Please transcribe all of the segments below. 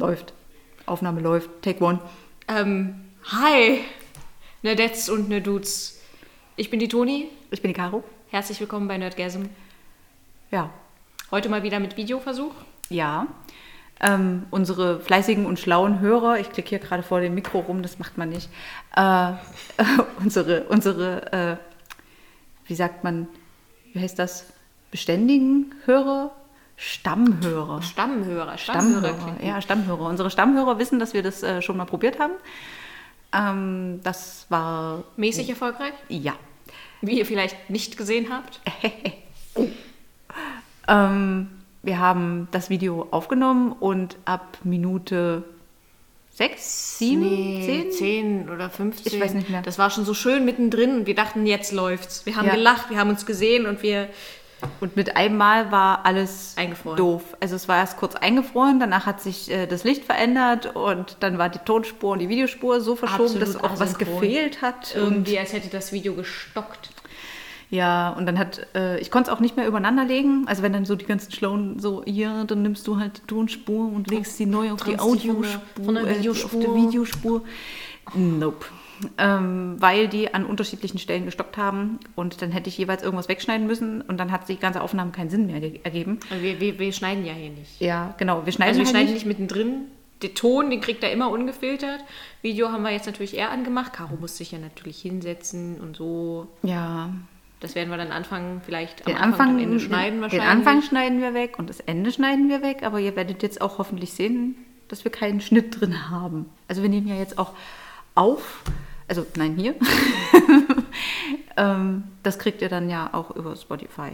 Läuft. Aufnahme läuft. Take one. Ähm, hi, Nerdettes und Nerdudes. Ich bin die Toni. Ich bin die Caro. Herzlich willkommen bei Nerdgasm. Ja. Heute mal wieder mit Videoversuch. Ja. Ähm, unsere fleißigen und schlauen Hörer, ich klicke hier gerade vor dem Mikro rum, das macht man nicht. Äh, unsere, unsere äh, wie sagt man, wie heißt das? Beständigen Hörer? Stammhörer. Stammhörer. Stammhörer, klingt ja, Stammhörer. Unsere Stammhörer wissen, dass wir das äh, schon mal probiert haben. Ähm, das war, Mäßig erfolgreich, ja. wie ihr vielleicht nicht gesehen habt. Ähm, wir haben das Video aufgenommen und ab Minute 6, 7, Nee, 10? 10 oder 15. Ich weiß nicht mehr. Das war schon so schön mittendrin und wir dachten, jetzt läuft's. Wir haben Ja. gelacht, wir haben uns gesehen und wir. Und mit einem Mal war alles Eingefroren. doof. Also es war erst kurz eingefroren, danach hat sich äh, das Licht verändert und dann war die Tonspur und die Videospur so verschoben, Absolut dass auch was asynchron. gefehlt hat. Irgendwie, als hätte das Video gestockt. ja, und dann hat, äh, ich konnte es auch nicht mehr übereinander legen. Also wenn dann so die ganzen Schlauen so, ja, dann nimmst du halt die Tonspur und legst sie neu auf die Trennst die von der- Audiospur, von der äh, Videospur. auf die Videospur. Nope. Ähm, weil die an unterschiedlichen Stellen gestockt haben und dann hätte ich jeweils irgendwas wegschneiden müssen und dann hat die ganze Aufnahme keinen Sinn mehr ge- ergeben. Also wir, wir, wir schneiden ja hier nicht. Ja, genau. Wir schneiden, Also wir halt schneiden nicht. nicht mittendrin. Den Ton, den kriegt er immer ungefiltert. Video haben wir jetzt natürlich eher angemacht. Caro muss sich ja natürlich hinsetzen und so. Ja, Das werden wir dann anfangen, vielleicht am den Anfang, Anfang, am Ende schneiden den, wahrscheinlich. den Anfang schneiden wir weg und das Ende schneiden wir weg, aber ihr werdet jetzt auch hoffentlich sehen, dass wir keinen Schnitt drin haben. Also wir nehmen ja jetzt auch auf, also nein, hier. ähm, das kriegt ihr dann ja auch über Spotify,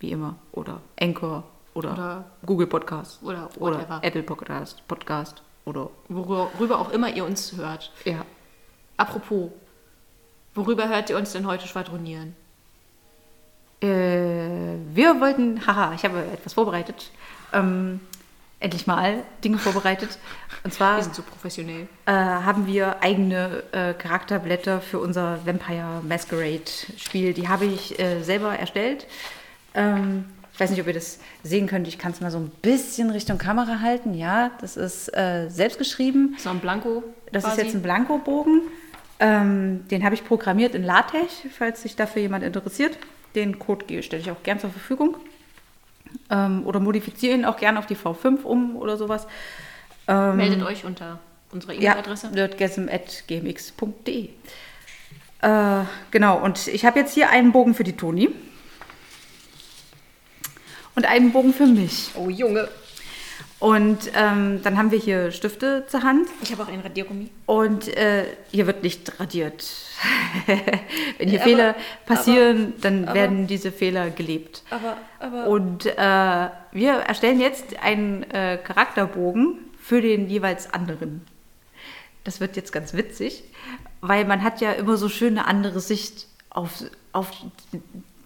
wie immer, oder Anchor oder, Oder- Google Podcast oder oder. Apple Podcast, Podcast oder Worüber auch immer ihr uns hört. ja. Apropos, worüber hört ihr uns denn heute schwadronieren? Äh, wir wollten, haha, ich habe etwas vorbereitet. Ähm, endlich mal Dinge vorbereitet. Und zwar Wir sind so professionell. äh, haben wir eigene äh, Charakterblätter für unser Vampire Masquerade Spiel. Die habe ich äh, selber erstellt. Ähm, ich weiß nicht, ob ihr das sehen könnt. Ich kann es mal so ein bisschen Richtung Kamera halten. Ja, das ist äh, selbst geschrieben. So ein Blanko. Das quasi. ist jetzt ein Blankobogen. Ähm, den habe ich programmiert in LaTeX, falls sich dafür jemand interessiert. Den Code stelle ich auch gern zur Verfügung. Ähm, oder modifiziere ihn auch gern auf die V5 um oder sowas. Ähm, Meldet euch unter unserer ja, E-Mail-Adresse. nerdgasm.gmx.de. Äh, genau, und ich habe jetzt hier einen Bogen für die Toni. Und einen Bogen für mich. Oh Junge. Und ähm, dann haben wir hier Stifte zur Hand. Ich habe auch einen Radiergummi. Und äh, hier wird nicht radiert. Wenn hier Aber- Fehler passieren, dann aber- werden diese Fehler gelebt. Aber, aber. Und äh, wir erstellen jetzt einen äh, Charakterbogen für den jeweils anderen. Das wird jetzt ganz witzig, weil man hat ja immer so schön eine andere Sicht auf, auf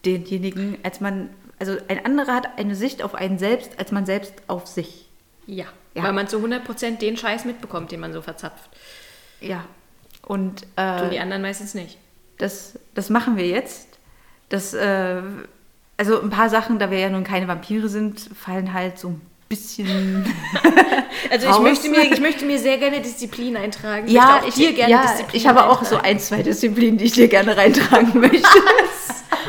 denjenigen, als man, also ein anderer hat eine Sicht auf einen selbst, als man selbst auf sich. Ja. Ja. Weil man zu 100% den Scheiß mitbekommt, den man so verzapft. Ja. Und Tun die äh, anderen meistens nicht. das, das machen wir jetzt. Das, äh, also ein paar Sachen, da wir ja nun keine Vampire sind, fallen halt so ein bisschen. Also ich möchte, mir, ich möchte mir sehr gerne Disziplin eintragen. ja, ich, dir gerne ja, Disziplin ich habe auch so ein, zwei Disziplinen, die ich dir gerne reintragen möchte.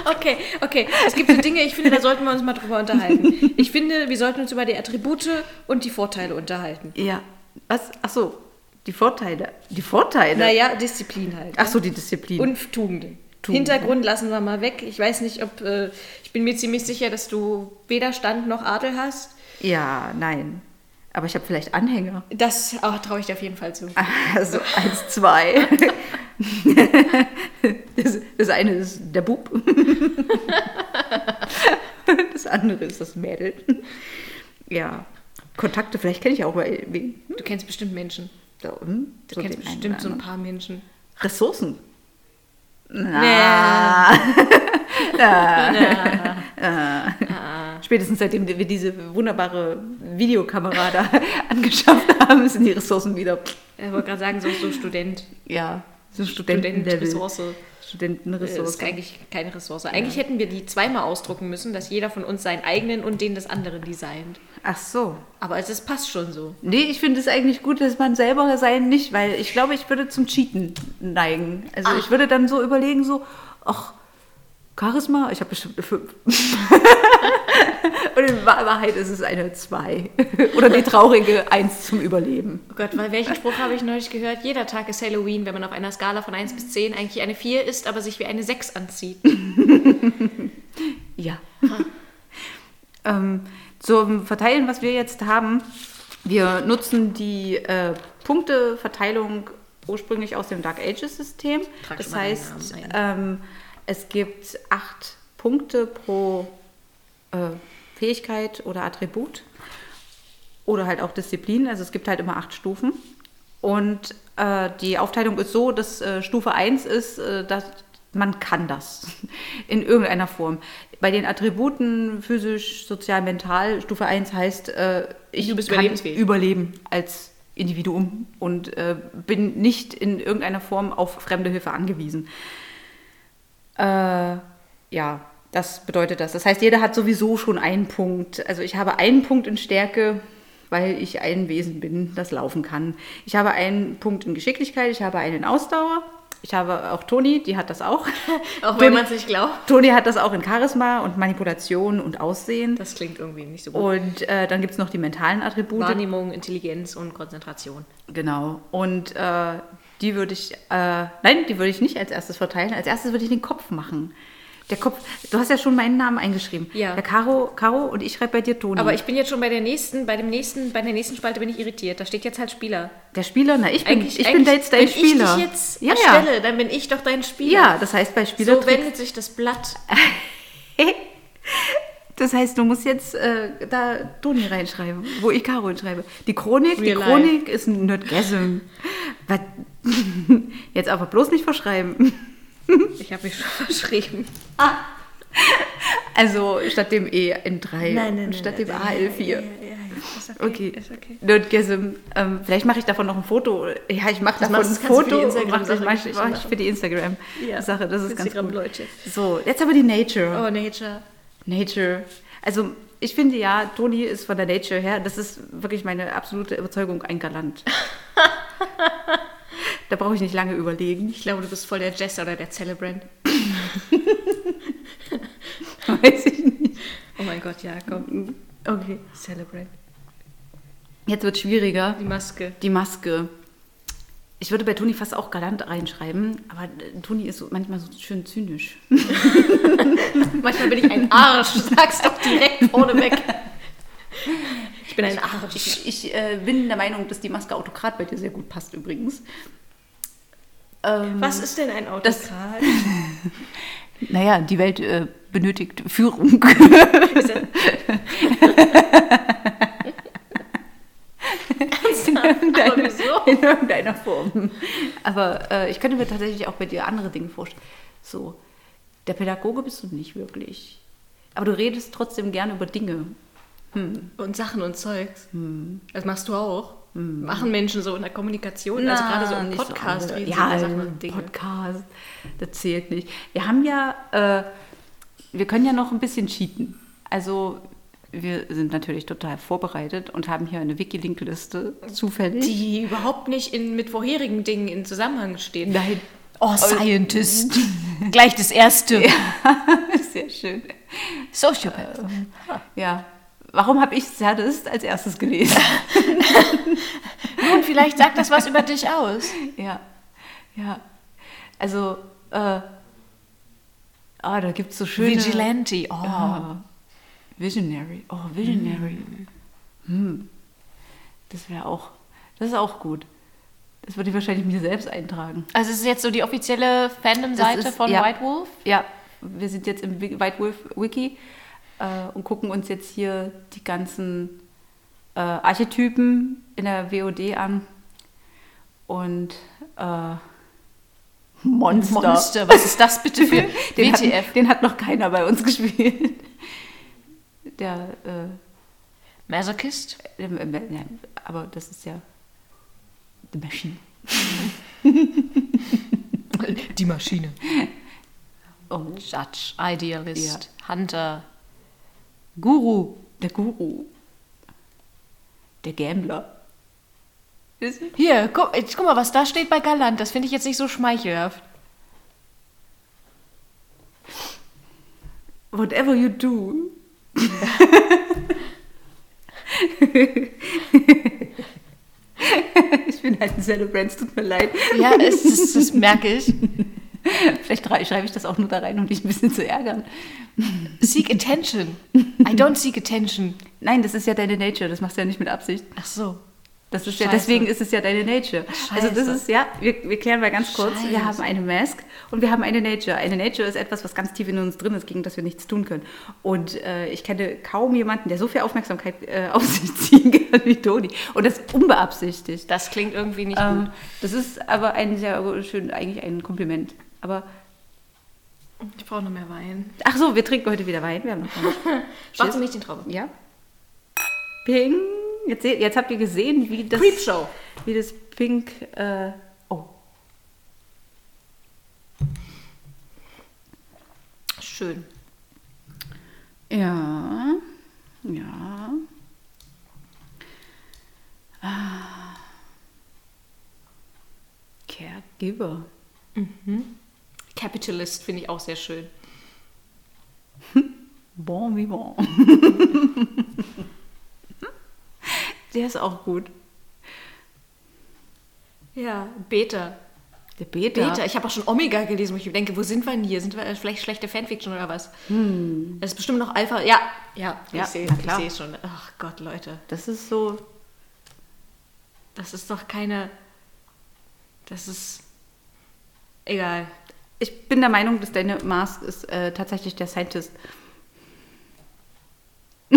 Okay, okay. Es gibt so Dinge, ich finde, da sollten wir uns mal drüber unterhalten. Ich finde, wir sollten uns über die Attribute und die Vorteile unterhalten. ja. Was? Ach so, die Vorteile. Die Vorteile? Naja, Disziplin halt. Ach so, die Disziplin. Und Tugenden. Tugenden. Hintergrund lassen wir mal weg. Ich weiß nicht, ob. Äh, ich bin mir ziemlich sicher, dass du weder Stand noch Adel hast. ja, nein. Aber ich habe vielleicht Anhänger. Das oh, traue ich dir auf jeden Fall zu. Also eins, zwei. Das, das eine ist der Bub. Das andere ist das Mädel. Ja. Kontakte, vielleicht kenne ich auch mal wen. Du kennst bestimmt Menschen. So, hm, Du so kennst bestimmt so ein paar Menschen. Ressourcen. Na. Ah. Spätestens seitdem wir diese wunderbare Videokamera da angeschafft haben, sind die Ressourcen wieder. Ich wollte gerade sagen, so, so Student. Ja, So Studentenlevel. Studentenressource. Das Studentenressource. ist eigentlich keine Ressource. Eigentlich hätten wir die zweimal ausdrucken müssen, dass jeder von uns seinen eigenen und den des anderen designt. Ach so. Aber es ist- passt schon so. Nee, ich finde es eigentlich gut, dass man selber sein nicht, weil ich glaube, ich würde zum Cheaten neigen. Also ich würde dann so überlegen, so, ach, Charisma, ich habe bestimmt eine 5. Und in Wahr- Wahrheit ist es eine 2. Oder die traurige 1 zum Überleben. Oh Gott, weil welchen Spruch habe ich neulich gehört? Jeder Tag ist Halloween, wenn man auf einer Skala von 1 bis 10 eigentlich eine 4 ist, aber sich wie eine 6 anzieht. Ja. ähm, zum Verteilen, was wir jetzt haben, wir nutzen die äh, Punkteverteilung ursprünglich aus dem Dark Ages System. Trag Das heißt, ähm, es gibt acht Punkte pro äh, Fähigkeit oder Attribut oder halt auch Disziplin. Also es gibt halt immer acht Stufen. Und äh, die Aufteilung ist so, dass äh, Stufe 1 ist, äh, dass man kann das in irgendeiner Form. Bei den Attributen physisch, sozial, mental, Stufe 1 heißt, äh, ich kann überleben als Individuum und äh, bin nicht in irgendeiner Form auf fremde Hilfe angewiesen. Äh, ja, das bedeutet das. Das heißt, jeder hat sowieso schon einen Punkt. Also ich habe einen Punkt in Stärke, weil ich ein Wesen bin, das laufen kann. Ich habe einen Punkt in Geschicklichkeit, ich habe einen in Ausdauer. Ich habe auch Toni, die hat das auch. Auch wenn man es nicht glaubt. Toni hat das auch in Charisma und Manipulation und Aussehen. Das klingt irgendwie nicht so gut. Und äh, dann gibt es noch die mentalen Attribute. Wahrnehmung, Intelligenz und Konzentration. Genau. Und äh, die würde ich, äh, nein, die würde ich nicht als erstes verteilen. Als erstes würde ich den Kopf machen. Der Kopf, du hast ja schon meinen Namen eingeschrieben. Ja. Der Caro, Caro und ich schreibe bei dir Toni. Aber ich bin jetzt schon bei der nächsten, bei dem nächsten, bei der nächsten Spalte bin ich irritiert. Da steht jetzt halt Spieler. der Spieler, na, ich bin, Eigentlich, ich bin da jetzt dein wenn Spieler. ich dich jetzt ja, ja. erstelle, dann bin ich doch dein Spieler. ja, das heißt bei Spieler. so wendet sich das Blatt. das heißt, du musst jetzt äh, da Toni reinschreiben, wo ich Caro hinschreibe. Die Chronik, die Real life. Chronik ist ein Nerdgasm. Jetzt aber bloß nicht verschreiben. Ich habe mich schon verschrieben. Also statt dem E in 3 und statt dem A in 4. Ist Okay. Ist okay. Nerdgasm. Ähm, vielleicht mache ich davon noch ein Foto. Ja, ich mache davon ein Foto. Instagram-Sache mach ich mach ich machen. für die Instagram-Sache. das ist ganz gut. Leute. So, jetzt aber die Nature. Oh, Nature. Nature. Also ich finde ja, Toni ist von der Nature her, das ist wirklich meine absolute Überzeugung, ein Galant. da brauche ich nicht lange überlegen. Ich glaube, du bist voll der Jester oder der Celebrant. Weiß ich nicht. Oh mein Gott, ja, komm. Okay. Celebrant. Jetzt wird schwieriger. Die Maske. Die Maske. Ich würde bei Toni fast auch galant reinschreiben, aber äh, Toni ist so, manchmal so schön zynisch. Manchmal bin ich ein Arsch. Sag's doch direkt vorneweg. Ich bin ein Arsch. Ich, ich äh, bin der Meinung, dass die Maske Autokrat bei dir sehr gut passt übrigens. Ähm, Was ist denn ein Das- Autokrat? Naja, die Welt äh, benötigt Führung. In irgendeiner Form. Aber äh, ich könnte mir tatsächlich auch bei dir andere Dinge vorstellen. So, der Pädagoge bist du nicht wirklich. Aber du redest trotzdem gerne über Dinge. Und Sachen und Zeugs. Das machst du auch. Machen Menschen so in der Kommunikation, also gerade so im Podcast sie ja, im. Podcast, das zählt nicht. Wir haben ja, äh, wir können ja noch ein bisschen cheaten. Also wir sind natürlich total vorbereitet und haben hier eine Wiki-Link-Liste zufällig. Die überhaupt nicht in, mit vorherigen Dingen in Zusammenhang steht. Nein, Oh, Scientist. Gleich das erste. sehr schön. Sociopath. Ja. Warum habe ich Sadist als erstes gelesen? Nun, vielleicht sagt das was über dich aus. ja, ja. Also, äh, ah, da gibt es so schöne... Vigilante. Oh. Ja. Visionary. Oh, Visionary. Hm. Das wäre auch, das ist auch gut. Das würde ich wahrscheinlich mir selbst eintragen. Also es ist jetzt so die offizielle Fandom-Seite von ja. White Wolf. Ja, wir sind jetzt im White Wolf Wiki äh, und gucken uns jetzt hier die ganzen äh, Archetypen in der WOD an. Und äh, Monster. Monster. Was ist das bitte für Den hat, WTF? den hat noch keiner bei uns gespielt. Der, äh, Masochist? Ähm, ähm, ja, aber das ist ja The Machine. Die Maschine. Oh, Judge, Idealist, Hunter, Guru. der Guru. Der Gambler. Hier, guck, jetzt, guck mal, was da steht bei Galant. Das finde ich jetzt nicht so schmeichelhaft. Whatever you do. ich bin halt ein Celebrant, es tut mir leid. Ja, es, das, das merke ich. Schreibe ich das auch nur da rein, um dich ein bisschen zu ärgern. Seek attention. I don't seek attention. Nein, das ist ja deine Nature, das machst du ja nicht mit Absicht. Ach so. Das ist ja, Scheiße. deswegen ist es ja deine Nature. Also das Scheiße. ist ja, wir, wir klären mal ganz kurz, wir Scheiße. haben eine Mask und wir haben eine Nature. Eine Nature ist etwas, was ganz tief in uns drin ist, gegen das wir nichts tun können. Und äh, ich kenne kaum jemanden, der so viel Aufmerksamkeit äh, auf sich ziehen kann wie Toni. Und das unbeabsichtigt. Das klingt irgendwie nicht Ähm, gut. das ist aber ein sehr schön, eigentlich ein Kompliment. Aber, Ich brauche noch mehr Wein. ach so, wir trinken heute wieder Wein. Wir haben noch. Schwarze Milch, den Traube. Ja. Ping. Jetzt, jetzt habt ihr gesehen, wie das, Creepshow. wie das Pink. Äh, oh. Schön. Ja. Ja. Ah. Caregiver. Capitalist finde ich auch sehr schön. Bon vivant. Der ist auch gut. Ja, Beta. Der Beta. Beta. Ich habe auch schon Omega gelesen, wo ich denke, wo sind wir denn hier? Sind wir vielleicht schlechte Fanfiction oder was? Das ist bestimmt noch Alpha. Ja, ja, Ja, ich sehe es schon. Ach Gott, Leute. Das ist so. Das ist doch keine. Das ist. Egal. Ich bin der Meinung, dass deine Mask ist äh, tatsächlich der Scientist.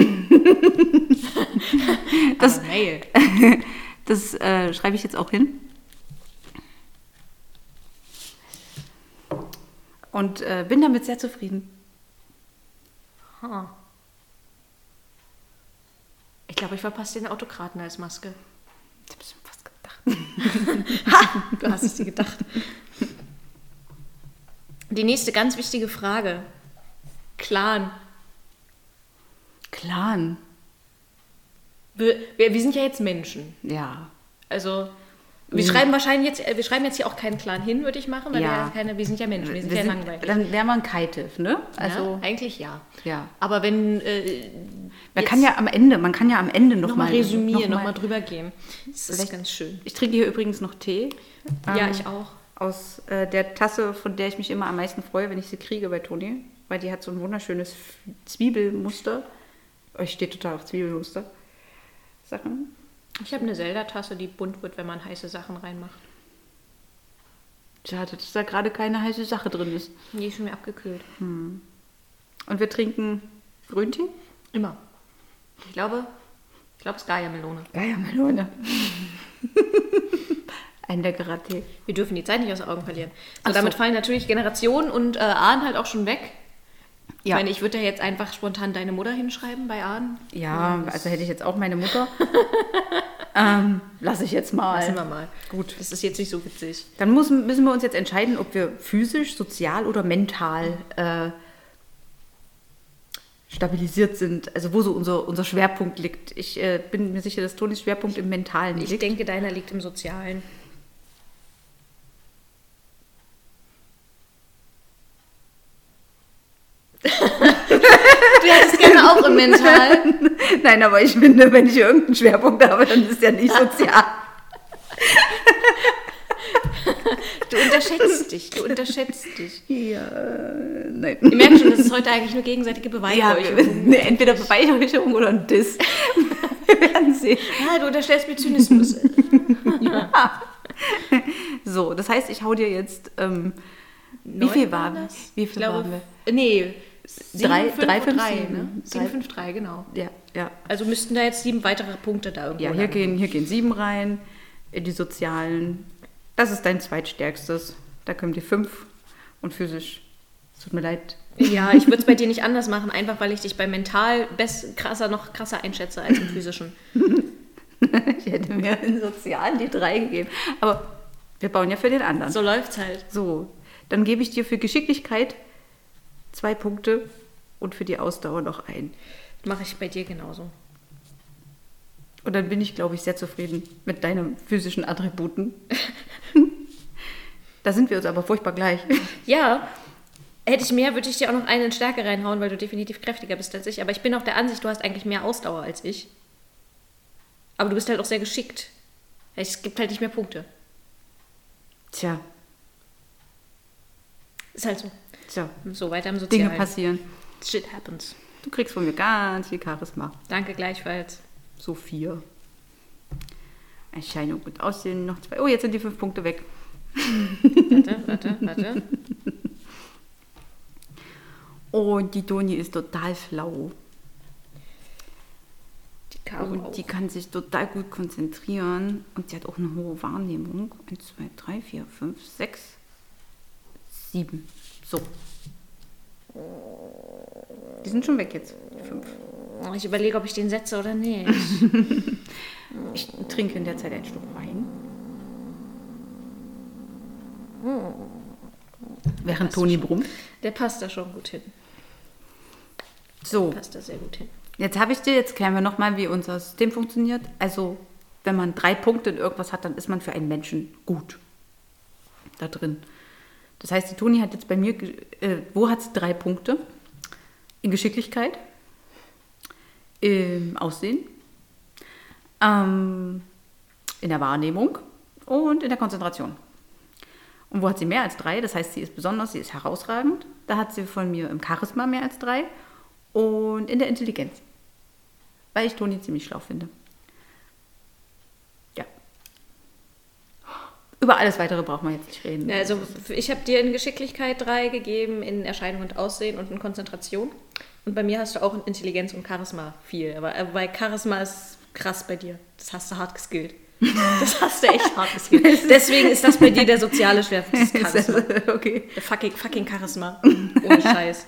Das Mail. Das äh, schreibe ich jetzt auch hin. Und äh, bin damit sehr zufrieden. Ha. Ich glaube, ich verpasse den Autokraten als Maske. Ich habe schon fast gedacht. Du hast es dir gedacht. Die nächste ganz wichtige Frage. Clan. Clan. Wir, wir, wir sind ja jetzt Menschen. Ja. Also, wir schreiben wahrscheinlich jetzt, äh, wir schreiben jetzt hier auch keinen Clan hin, würde ich machen, weil Ja. wir, ja keine, wir sind ja Menschen, wir sind Wir ja sind, langweilig. dann wäre man Kitev, ne? Also, ja, eigentlich ja. ja. Aber wenn, äh, Man kann ja am Ende, man kann ja am Ende noch, noch mal mal resümieren, noch noch mal mal- drüber gehen. Das ist ganz schön. Ich trinke hier übrigens noch Tee. ja, Ähm, ich auch. Aus äh, der Tasse, von der ich mich immer am meisten freue, wenn ich sie kriege bei Toni. Weil die hat so ein wunderschönes Zwiebelmuster. Euch steht total auf Zwiebelmuster. Sachen. Ich habe eine Zelda-Tasse, die bunt wird, wenn man heiße Sachen reinmacht. Schade, dass da gerade keine heiße Sache drin ist. Die ist schon mir abgekühlt. Und wir trinken Grüntee? Immer. Ich glaube, ich glaube, es ist Gaia-Melone. Geiermelone. Ein leckerer Tee. Wir dürfen die Zeit nicht aus den Augen verlieren. So, so. damit fallen natürlich Generationen und äh, Ahn halt auch schon weg. Ich Ja. meine, ich würde da jetzt einfach spontan deine Mutter hinschreiben bei Ahn. Ja, also hätte ich jetzt auch meine Mutter. ähm, lass ich jetzt mal. Lassen wir mal. Gut. Das ist jetzt nicht so witzig. Dann muss, müssen wir uns jetzt entscheiden, ob wir physisch, sozial oder mental äh, stabilisiert sind. Also wo so unser, unser Schwerpunkt liegt. Ich äh, bin mir sicher, dass Tonis Schwerpunkt im Mentalen Ich liegt. denke, deiner liegt im Sozialen. du hättest gerne auch im Mental. Nein, aber ich finde, wenn ich irgendeinen Schwerpunkt habe, dann ist der nicht sozial. Du unterschätzt dich, du unterschätzt dich. ja, nein. Ihr merkt schon, das ist heute eigentlich nur gegenseitige Ja, Beweihräucherung. nee, entweder Beweihräucherung oder ein Diss. wir werden sehen. Ja, du unterstellst mir Zynismus. So, das heißt, ich hau dir jetzt. Ähm, wie viel waren das? Wie Ich viel glaube, waren wir? nee, Drei- 7, 5 drei, und fünf, 3, sieben, ne? ne? 7, Drei- 5, 3, genau. Ja, ja. Also müssten da jetzt sieben weitere Punkte da irgendwo Ja, hier gehen, hier gehen sieben rein, in die sozialen. Das ist dein zweitstärkstes. Da kommen die fünf und physisch. Es tut mir leid. Ja, ich würde es bei dir nicht anders machen, einfach weil ich dich beim Mental best, krasser, noch krasser einschätze als im Physischen. Ich hätte mir in sozialen die drei gegeben. Aber Wir bauen ja für den anderen. So läuft's halt. So, dann gebe ich dir für Geschicklichkeit zwei Punkte und für die Ausdauer noch ein. Mache ich bei dir genauso. Und dann bin ich, glaube ich, sehr zufrieden mit deinen physischen Attributen. da sind wir uns aber furchtbar gleich. Ja, hätte ich mehr, würde ich dir auch noch einen in Stärke reinhauen, weil du definitiv kräftiger bist als ich. Aber ich bin auch der Ansicht, du hast eigentlich mehr Ausdauer als ich. Aber du bist halt auch sehr geschickt. Es gibt halt nicht mehr Punkte. Tja, Ist halt so. Tja, So weiter im Dinge Sozialen. passieren. Shit happens. Du kriegst von mir ganz viel Charisma. Danke gleichfalls. So vier. Erscheinung und Aussehen noch zwei. Oh, jetzt sind die fünf Punkte weg. Warte, warte, warte. Und die Toni ist total flau. Die Und auch. die kann sich total gut konzentrieren. Und sie hat auch eine hohe Wahrnehmung. 1, 2, 3, 4, 5, 6, 7. So. Die sind schon weg jetzt. Die fünf. Oh, Ich überlege, ob ich den setze oder nicht. Ich trinke in der Zeit ein Stück Wein. Während Toni brummt. Der passt da schon gut hin. So, Passt da sehr gut hin. jetzt habe ich dir, jetzt klären wir nochmal, wie unser System funktioniert. Also, wenn man drei Punkte in irgendwas hat, dann ist man für einen Menschen gut. Da drin. Das heißt, die Toni hat jetzt bei mir, äh, wo hat sie drei Punkte? In Geschicklichkeit, im Aussehen, ähm, in der Wahrnehmung und in der Konzentration. Und wo hat sie mehr als drei? Das heißt, sie ist besonders, sie ist herausragend. Da hat sie von mir im Charisma mehr als drei und in der Intelligenz. Weil ich Toni ziemlich schlau finde. Über alles weitere braucht man jetzt nicht reden. Also ich habe dir in Geschicklichkeit drei gegeben, in Erscheinung und Aussehen und in Konzentration. Und bei mir hast du auch in Intelligenz und Charisma viel. Aber äh, bei Charisma ist krass bei dir. Das hast du hart geskillt. Das hast du echt hart geskillt. Deswegen ist das bei dir der soziale Schwerpunkt des Charisma. okay, Der fucking, fucking Charisma. Ohne Scheiß.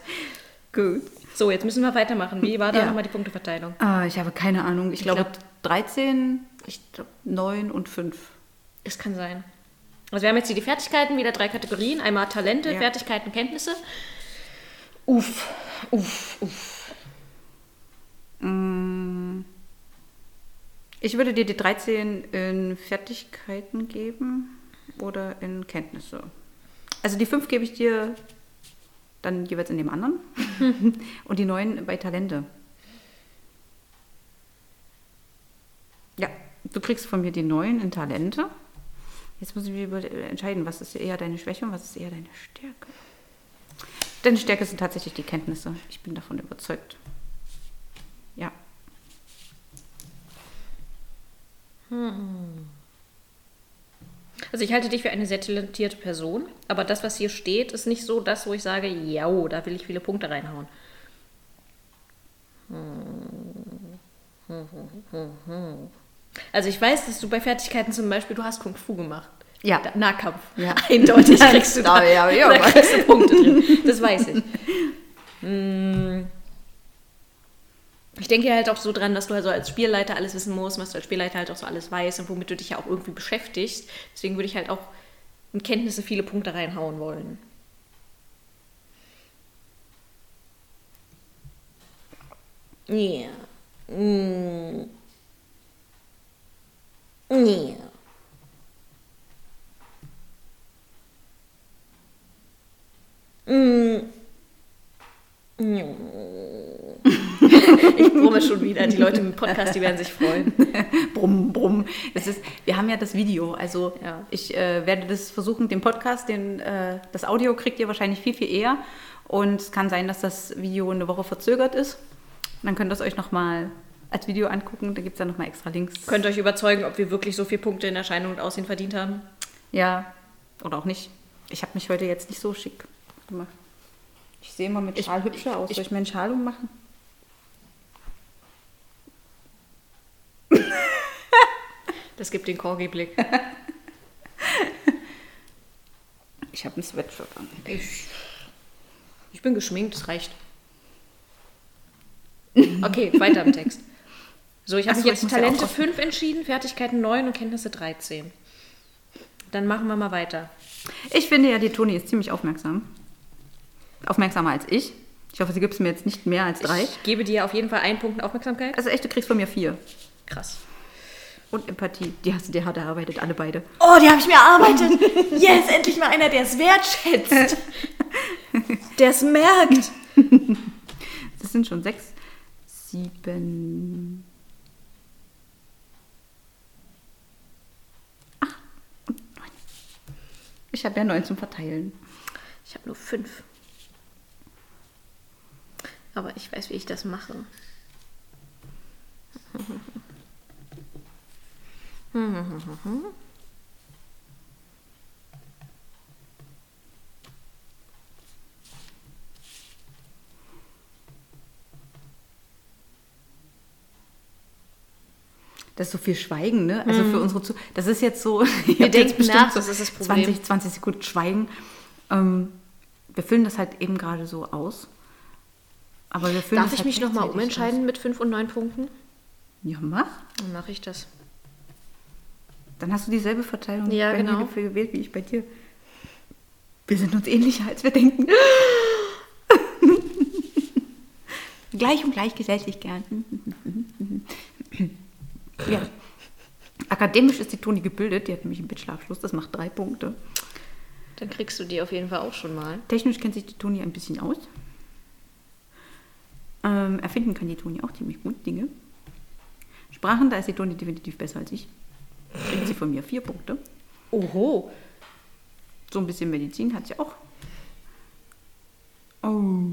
gut. So, jetzt müssen wir weitermachen. Wie war da Ja. nochmal die Punkteverteilung? Ah, ich habe keine Ahnung. Ich, glaube glaub- 13, ich glaube 9 und 5. Das kann sein. Also wir haben jetzt hier die Fertigkeiten, wieder drei Kategorien. Einmal Talente, Ja. Fertigkeiten, Kenntnisse. Uff, uff, uff. Mm. Ich würde dir die 13 in Fertigkeiten geben oder in Kenntnisse. Also die 5 gebe ich dir dann jeweils in dem anderen und die 9 bei Talente. Ja, du kriegst von mir die 9 in Talente. Jetzt muss ich mir über- entscheiden, was ist eher deine Schwäche und was ist eher deine Stärke. Deine Stärke sind tatsächlich die Kenntnisse. Ich bin davon überzeugt. Ja. Also ich halte dich für eine sehr talentierte Person, aber das, was hier steht, ist nicht so das, wo ich sage, ja, oh, da will ich viele Punkte reinhauen. Also ich weiß, dass du bei Fertigkeiten zum Beispiel, du hast Kung Fu gemacht. Ja. Da- Nahkampf. Ja. Eindeutig kriegst du da, ja, ja, da kriegst du Punkte drin. Das weiß ich. Mm. Ich denke halt auch so dran, dass du also als Spielleiter alles wissen musst, was du als Spielleiter halt auch so alles weißt und womit du dich ja auch irgendwie beschäftigst. Deswegen würde ich halt auch in Kenntnisse viele Punkte reinhauen wollen. Ja. Ja. Mm. Ja. Ich brumme schon wieder. Die Leute im Podcast, die werden sich freuen. brumm, brumm. Das ist, wir haben ja das Video. Also Ja. ich äh, werde das versuchen, den Podcast, den, äh, das Audio kriegt ihr wahrscheinlich viel, viel eher. Und es kann sein, dass das Video eine Woche verzögert ist. Und dann könnt ihr es euch nochmal als Video angucken. Da gibt es dann nochmal extra Links. Könnt ihr euch überzeugen, ob wir wirklich so viele Punkte in Erscheinung und Aussehen verdient haben? Ja, oder auch nicht. Ich habe mich heute jetzt nicht so schick gemacht. Ich sehe immer mit Ich- Schal hübscher aus. ich- Soll ich mir einen Schal ummachen? Das gibt den Corgi-Blick. Ich habe ein Sweatshirt an. Ich, ich bin geschminkt, das reicht. Okay, weiter im Text. So, ich habe mich so, jetzt ja Talente auch 5 entschieden, Fertigkeiten 9 und Kenntnisse 13. Dann machen wir mal weiter. Ich finde ja, die Toni ist ziemlich aufmerksam. Aufmerksamer als ich. Ich hoffe, sie gibt es mir jetzt nicht mehr als drei. Ich gebe dir auf jeden Fall einen Punkt Aufmerksamkeit. Also echt, du kriegst von mir vier. Krass. Und Empathie. Die hast du dir hart erarbeitet, alle beide. Oh, die habe ich mir erarbeitet. Yes, endlich mal einer, der es wertschätzt. Der es merkt. Das sind schon sechs, sieben, acht und neun. Ich habe ja neun zum Verteilen. Ich habe nur fünf. Aber ich weiß, wie ich das mache. Das ist so viel Schweigen, ne? Also für unsere Zu Das ist jetzt so. Wir denken nach, das ist das Problem. 20, 20 Sekunden Schweigen. Ähm, wir füllen das halt eben gerade so aus. Aber wir füllen Darf ich halt mich nochmal umentscheiden mit fünf und neun Punkten? Aus. Ja, mach. Dann mache ich das. Dann hast du dieselbe Verteilung Ja, genau. dafür gewählt wie ich bei dir. Wir sind uns ähnlicher, als wir denken. gleich und gleich gesellt sich gern. Ja. Akademisch ist die Toni gebildet. Die hat nämlich einen Bachelorabschluss. Das macht drei Punkte. Dann kriegst du die auf jeden Fall auch schon mal. Technisch kennt sich die Toni ein bisschen aus. Ähm, erfinden kann die Toni auch ziemlich gut Dinge. Sprachen, da ist die Toni definitiv besser als ich. Kriegt sie von mir vier Punkte. Oho. So ein bisschen Medizin hat sie auch. Oh,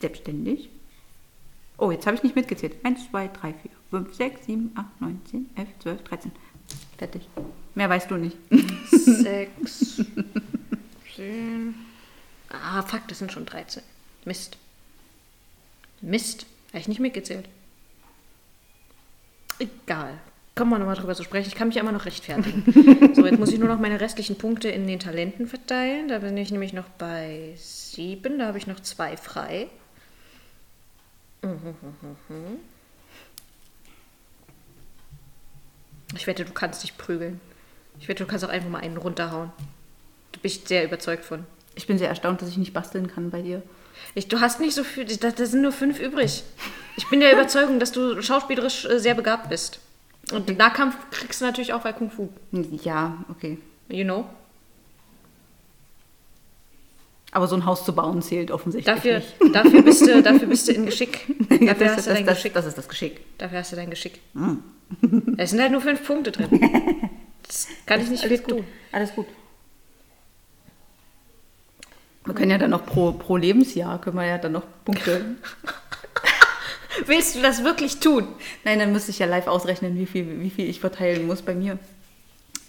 selbstständig. Oh, jetzt habe ich nicht mitgezählt. 1, 2, 3, 4, 5, 6, 7, 8, 9, 10, 11, 12, 13. Fertig. Mehr weißt du nicht. Sechs. Zehn. Ah, fuck, das sind schon 13. Mist. Mist. Habe ich nicht mitgezählt. Egal. Kommen wir nochmal drüber zu sprechen. Ich kann mich ja immer noch rechtfertigen. so, jetzt muss ich nur noch meine restlichen Punkte in den Talenten verteilen. Da bin ich nämlich noch bei sieben. Da habe ich noch zwei frei. Ich wette, du kannst dich prügeln. Ich wette, du kannst auch einfach mal einen runterhauen. Da bin ich sehr überzeugt von. Ich bin sehr erstaunt, dass ich nicht basteln kann bei dir. Ich, du hast nicht so viel, da, da sind nur fünf übrig. Ich bin der Überzeugung, dass du schauspielerisch äh, sehr begabt bist. Und den Nahkampf kriegst du natürlich auch bei Kung Fu. Ja, okay. You know? Aber so ein Haus zu bauen zählt offensichtlich Dafür, nicht. dafür, bist du, dafür bist du in Geschick. Dafür das, hast du das, dein das, Geschick. das ist das Geschick. Dafür hast du dein Geschick. Es sind halt nur fünf Punkte drin. Das kann ich nicht Alles gut. tun. Alles gut. Wir können ja dann noch pro, pro Lebensjahr, können wir ja dann noch Punkte. Willst du das wirklich tun? Nein, dann müsste ich ja live ausrechnen, wie viel, wie viel ich verteilen muss bei mir.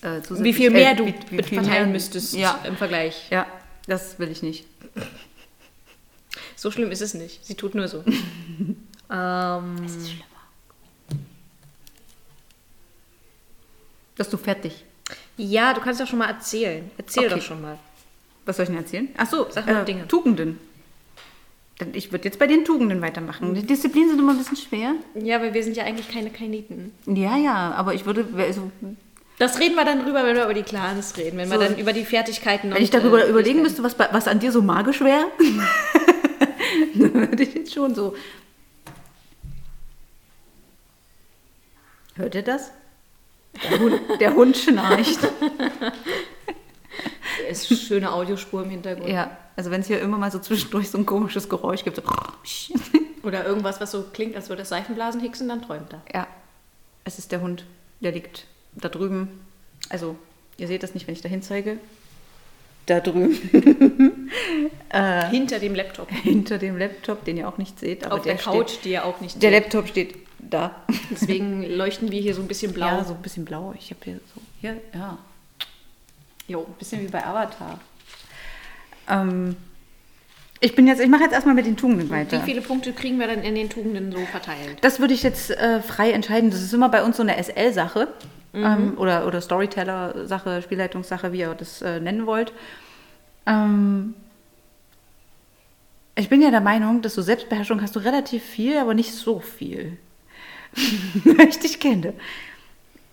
Äh, Wie viel mehr äh, du wie- wie viel verteilen mehr- müsstest Ja, im Vergleich. ja, das will ich nicht. So schlimm ist es nicht. Sie tut nur so. ähm, Bist du fertig? ja, du kannst doch schon mal erzählen. Erzähl Okay. doch schon mal. Was soll ich denn erzählen? Ach so, Sag mal äh, Dinge. Tugenden. Dann- Ich würde jetzt bei den Tugenden weitermachen. Die Disziplinen sind immer ein bisschen schwer. Ja, weil wir sind ja eigentlich keine Kainiten. Ja, ja, aber ich würde, also, Das reden wir dann drüber, wenn wir über die Clans reden. Wenn So. wir dann über die Fertigkeiten wenn ich darüber überlegen müsste, was, was an dir so magisch wäre, dann würde ich jetzt schon so. Hört ihr das? Der Hund, der Hund schnarcht. ist schöne Audiospur im Hintergrund. Ja, also wenn es hier immer mal so zwischendurch so ein komisches Geräusch gibt, so. Oder irgendwas, was so klingt, als würde das Seifenblasen hicksen, dann träumt er. Ja, es ist der Hund, der liegt da drüben. Also, ihr seht das nicht, wenn ich dahin zeige. Da drüben. Äh. Hinter dem Laptop. Hinter dem Laptop, den ihr auch nicht seht. Aber Auf der der Couch, Steht, die ja auch nicht der seht. Laptop steht da. Deswegen leuchten wir hier so ein bisschen blau. Ja, so ein bisschen blau. Ich habe hier so, hier, ja. Jo, ein bisschen wie bei Avatar. Ähm, ich bin jetzt, ich mache jetzt erstmal mit den Tugenden weiter. Wie viele Punkte kriegen wir dann in den Tugenden so verteilt? Das würde ich jetzt äh, frei entscheiden. Das ist immer bei uns so eine SL-Sache Mhm. ähm, oder, oder Storyteller-Sache, Spielleitungssache, wie ihr das äh, nennen wollt. Ähm, ich bin ja der Meinung, dass du Selbstbeherrschung hast du relativ viel, aber nicht so viel. Ich dich kenne.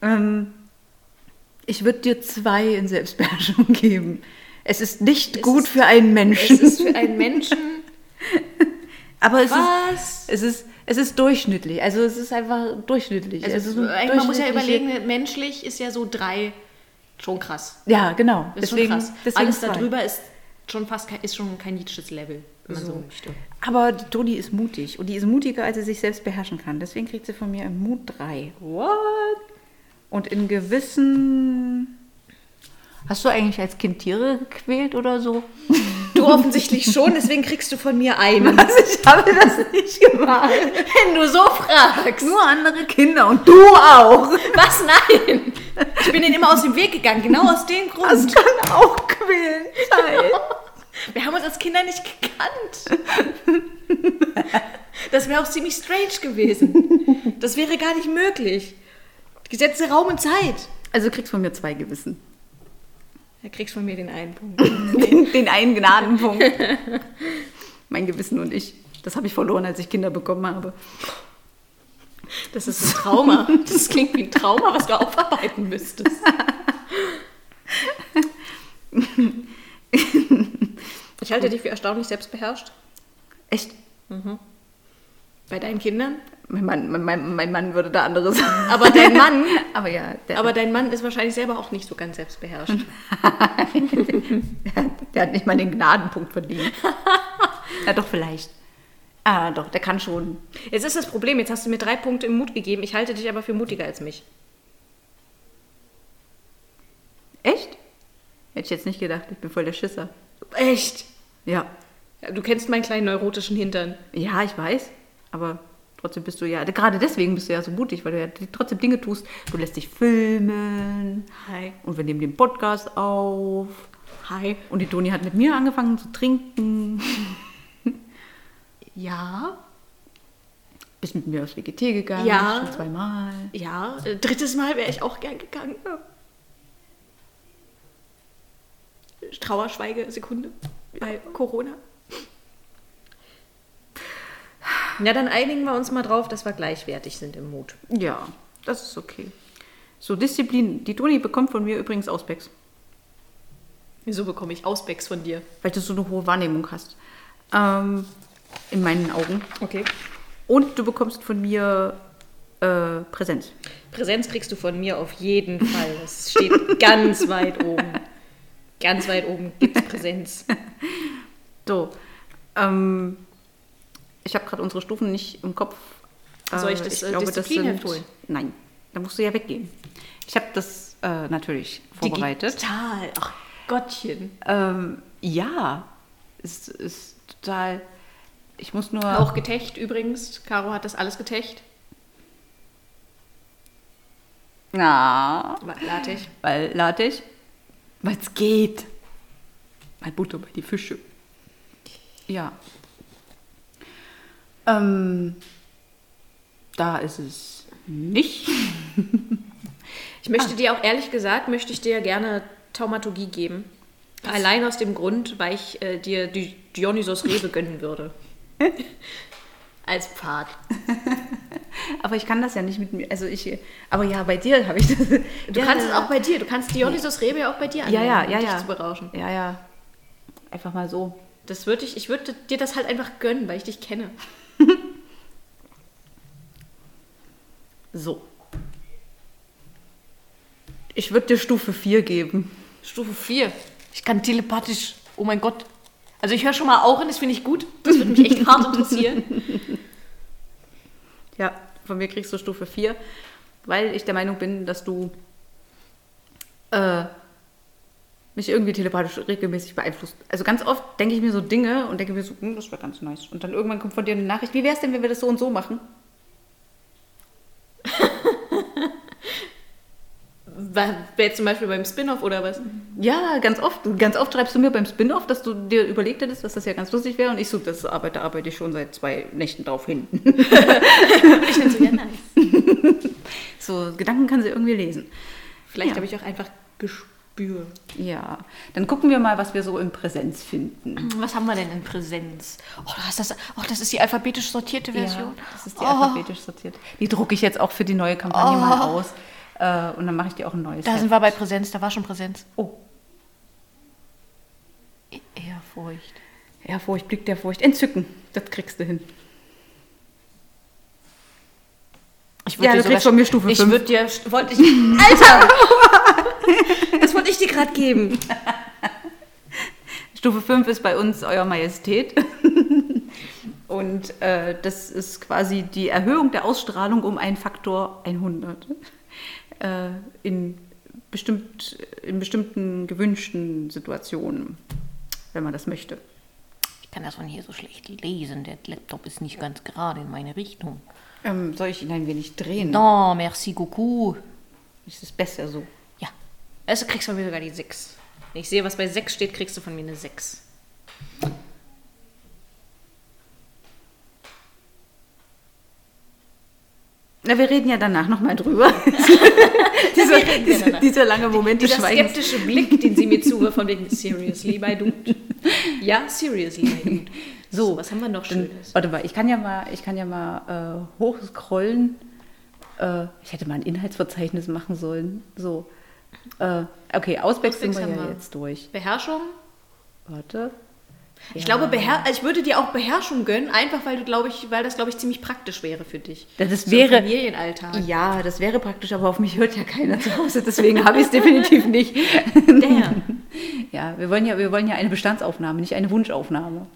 Ähm, Ich würde dir zwei in Selbstbeherrschung geben. Es ist nicht Es gut ist- für einen Menschen. Es ist für einen Menschen. aber es Was? ist, es ist, es ist durchschnittlich. Also es ist einfach durchschnittlich. Also, es ist ein man muss ja durchschnittliche- überlegen, menschlich ist ja so drei schon krass. Ja, genau. Ist deswegen, schon krass. deswegen Alles darüber ist schon fast kein, ist schon kein Nietzsches Level, wenn man so, möchte. Aber Toni ist mutig und die ist mutiger, als sie sich selbst beherrschen kann. Deswegen kriegt sie von mir im Mut drei. What? Und in gewissen. Hast du eigentlich als Kind Tiere gequält oder so? Du offensichtlich schon, deswegen kriegst du von mir einen. Also ich habe das nicht gemacht. Wenn du so fragst. Nur andere Kinder und du auch. Was? Nein! Ich bin denen immer aus dem Weg gegangen, genau aus dem Grund. Das kann auch quälen. Scheiße. Wir haben uns als Kinder nicht gekannt. Das wäre auch ziemlich strange gewesen. Das wäre gar nicht möglich. Gesetze Raum und Zeit. Also du kriegst von mir zwei Gewissen. Da kriegst von mir den einen Punkt. Den, den einen Gnadenpunkt. mein Gewissen und ich. Das habe ich verloren, als ich Kinder bekommen habe. Das ist ein Trauma. Das klingt wie ein Trauma, was du aufarbeiten müsstest. Ich halte dich für erstaunlich selbstbeherrscht. Echt? Bei deinen Kindern. Mein Mann, mein, mein, mein Mann würde da anderes sagen. Aber dein Mann, Aber ja, der, aber dein Mann ist wahrscheinlich selber auch nicht so ganz selbstbeherrscht. der hat nicht mal den Gnadenpunkt verdient. ja, doch, vielleicht. Ah, doch, der kann schon. Jetzt ist das Problem, jetzt hast du mir drei Punkte im Mut gegeben. Ich halte dich aber für mutiger als mich. Echt? Hätte ich jetzt nicht gedacht. Ich bin voll der Schisser. Echt? Ja. Ja, Du kennst meinen kleinen neurotischen Hintern. Ja, ich weiß. Aber trotzdem bist du ja, gerade deswegen bist du ja so mutig, weil du ja trotzdem Dinge tust. Du lässt dich filmen. Hi. Und wir nehmen den Podcast auf. Hi. Und die Toni hat mit mir angefangen zu trinken. Ja. Bist mit mir aufs WGT gegangen. Ja. Schon zweimal. Ja, äh, drittes Mal wäre ich auch gern gegangen. Trauerschweigesekunde bei Corona. Ja, dann einigen wir uns mal drauf, dass wir gleichwertig sind im Mut. Ja, das ist okay. So, Disziplin. Die Toni bekommt von mir übrigens Ausbecks, Wieso bekomme ich Ausbecks von dir? weil du so eine hohe Wahrnehmung hast. Ähm, in meinen Augen. Okay. Und du bekommst von mir äh, Präsenz. Präsenz kriegst du von mir auf jeden Fall. Das steht ganz weit oben. Ganz weit oben gibt es Präsenz. So. Ähm, ich habe gerade unsere Stufen nicht im Kopf. Soll ich das, äh, Disziplinheft holen? Nein, da musst du ja weggehen. Ich habe das äh, natürlich vorbereitet. Digital. Ach Gottchen. Ähm, ja, es ist total. Ich muss nur. Auch getecht übrigens. Caro hat das alles getecht. Na, Latech. weil Latech, weil es geht. Weil Butter bei die Fische. Ja. Ähm, da ist es nicht. Ich möchte dir auch ehrlich gesagt, möchte ich dir gerne Taumaturgie geben. Allein aus dem Grund, weil ich äh, dir die Dionysos Rebe gönnen würde. Als Pfad. Aber ich kann das ja nicht mit mir. Also ich. Aber ja, bei dir habe ich das. Du kannst es auch bei dir. Du kannst Dionysos Rebe ja auch bei dir Ja, anwenden, ja, um ja, dich ja. zu berauschen. Ja, ja. Einfach mal so. Das würde ich, ich würde dir das halt einfach gönnen, weil ich dich kenne. So. Ich würde dir Stufe 4 geben. Stufe 4. Ich kann telepathisch. Oh mein Gott. Also ich höre schon mal Auren, das finde ich gut. Das würde mich echt hart interessieren. Ja, von mir kriegst du Stufe 4, weil ich der Meinung bin, dass du äh, mich irgendwie telepathisch regelmäßig beeinflusst. Also ganz oft denke ich mir so Dinge und denke mir so, hm, das wäre ganz nice. Und dann irgendwann kommt von dir eine Nachricht, wie wäre es denn, wenn wir das so und so machen? Wäre jetzt zum Beispiel beim Spin-off oder was? Ja, ganz oft. Ganz oft schreibst du mir beim Spin-off, dass du dir überlegt hättest, dass das ja ganz lustig wäre. Und ich so, das arbeite, arbeite ich schon seit zwei Nächten drauf hin. Ich finde so, ja, nice. so, Gedanken kann sie irgendwie lesen. Vielleicht Ja. habe ich auch einfach Gespür. Ja, dann gucken wir mal, was wir so in Präsenz finden. Was haben wir denn in Präsenz? Oh, das, das, oh, das ist die alphabetisch sortierte Version. Ja, das ist die oh. alphabetisch sortiert. Die drucke ich jetzt auch für die neue Kampagne mal aus. Äh, und dann mache ich dir auch ein neues. Da Heft. sind wir bei Präsenz, da war schon Präsenz. Oh, Ehrfurcht. ja, Furcht, Blick der Furcht. Entzücken, das kriegst du hin. Ich Ja, du kriegst von mir Stufe Ich würde dir, wollte ich, Alter! das wollte ich dir gerade geben. Stufe 5 ist bei uns Euer Majestät. Und äh, das ist quasi die Erhöhung der Ausstrahlung um einen Faktor 100. Äh, in, bestimmt, in bestimmten gewünschten Situationen, wenn man das möchte. Ich kann das von hier so schlecht lesen. Der Laptop ist nicht ganz gerade in meine Richtung. Ähm, soll ich ihn ein wenig drehen? Non, merci beaucoup. Ist es besser so? Ja. Also kriegst du von mir sogar die 6. Wenn ich sehe, was bei 6 steht, kriegst du von mir eine 6. Na, wir reden ja danach nochmal drüber. dieser, wir dieser, lange Moment des Dieser Schweigens. skeptische Blick, den sie mir zuwirft, von wegen seriously, my dude. Ja, seriously, my dude. So, was haben wir noch Dann, Schönes? warte mal, ich kann ja mal, ich kann ja mal äh, hochscrollen. Äh, ich hätte mal ein Inhaltsverzeichnis machen sollen. So. Äh, okay, Ausweg sind wir ja wir. jetzt durch. Beherrschung? Warte. Ich glaube, Beher also ich würde dir auch Beherrschung gönnen, einfach weil du, glaube ich, weil das, glaube ich, ziemlich praktisch wäre für dich. Das im wäre- Familienalltag. Ja, das wäre praktisch, aber auf mich hört ja keiner zu Hause, deswegen habe ich es definitiv nicht. Damn. Ja, wir wollen ja, wir wollen ja eine Bestandsaufnahme, nicht eine Wunschaufnahme.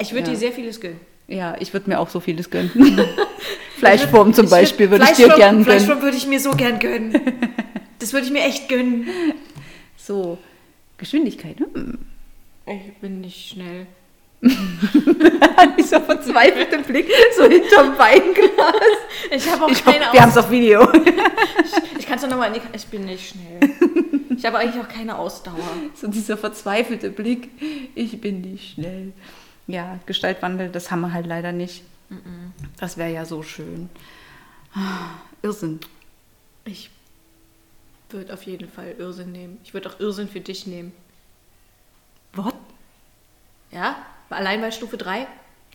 Ich würde Ja. dir sehr vieles gönnen. Ja, ich würde mir auch so vieles gönnen. Fleischform zum Beispiel würde ich dir gern gönnen. Fleischwurm würde ich mir so gern gönnen. Das würde ich mir echt gönnen. So, Geschwindigkeit. Hm. Ich bin nicht schnell. Dieser verzweifelte Blick so hinterm Weinglas. Ich habe auch Ich keine hoffe, wir haben es auf Video. Ich kann es doch nochmal. Ich bin nicht schnell. Ich habe eigentlich auch keine Ausdauer. So dieser verzweifelte Blick. Ich bin nicht schnell. Ja, Gestaltwandel, das haben wir halt leider nicht. Das wäre ja so schön. Ah, Irrsinn. Ich würde auf jeden Fall Irrsinn nehmen. Ich würde auch Irrsinn für dich nehmen. What? Ja? Allein bei Stufe 3.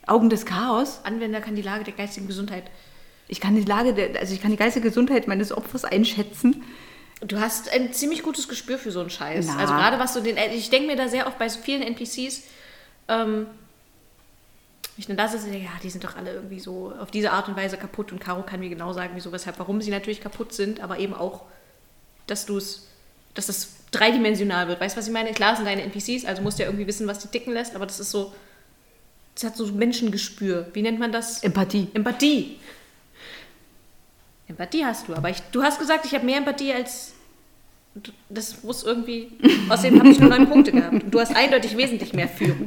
Augen des Chaos? Anwender kann die Lage der geistigen Gesundheit. Ich kann die Lage, der, also ich kann die geistige Gesundheit meines Opfers einschätzen. Du hast ein ziemlich gutes Gespür für so einen Scheiß. Na. Also gerade was so den. Ich denke mir da sehr oft bei so vielen NPCs, ähm, ich dann da sitze, ja, die sind doch alle irgendwie so auf diese Art und Weise kaputt und Caro kann mir genau sagen, wieso, weshalb, warum sie natürlich kaputt sind, aber eben auch, dass du es, dass das dreidimensional wird. Weißt du, was ich meine? Klar sind deine NPCs, also musst du ja irgendwie wissen, was die ticken lässt, aber das ist so, das hat so Menschengespür. Wie nennt man das? Empathie. Empathie. Empathie hast du, aber ich, du hast gesagt, ich habe mehr Empathie als. Das muss irgendwie. Außerdem habe ich nur neun Punkte gehabt. Du hast eindeutig wesentlich mehr Führung.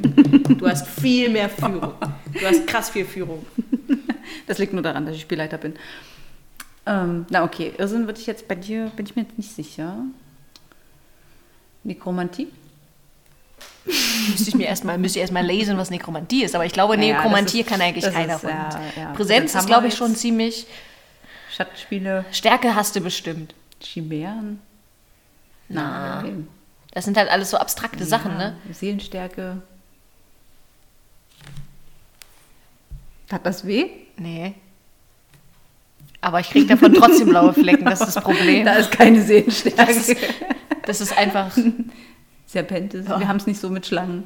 Du hast viel mehr Führung. Du hast krass viel Führung. Das liegt nur daran, dass ich Spielleiter bin. Ähm, na okay, Irrsinn würde ich jetzt bei dir, bin ich mir jetzt nicht sicher. Nekromantie? Müsste ich mir erstmal müsste ich erstmal lesen, was Nekromantie ist. Aber ich glaube, Naja, Nekromantie ist- kann eigentlich keiner ist, ja, ja. Präsenz ist, glaube ich, schon ziemlich. Schattenspiele, Stärke hast du bestimmt. Chimären? Na. Nein. Das sind halt alles so abstrakte Sachen, ne? Ja, Seelenstärke. Hat das weh? Nee. Aber ich kriege davon trotzdem blaue Flecken, das ist das Problem. Da ist keine Seelenstärke. Das ist, das ist einfach. Serpentis, wir haben es nicht so mit Schlangen.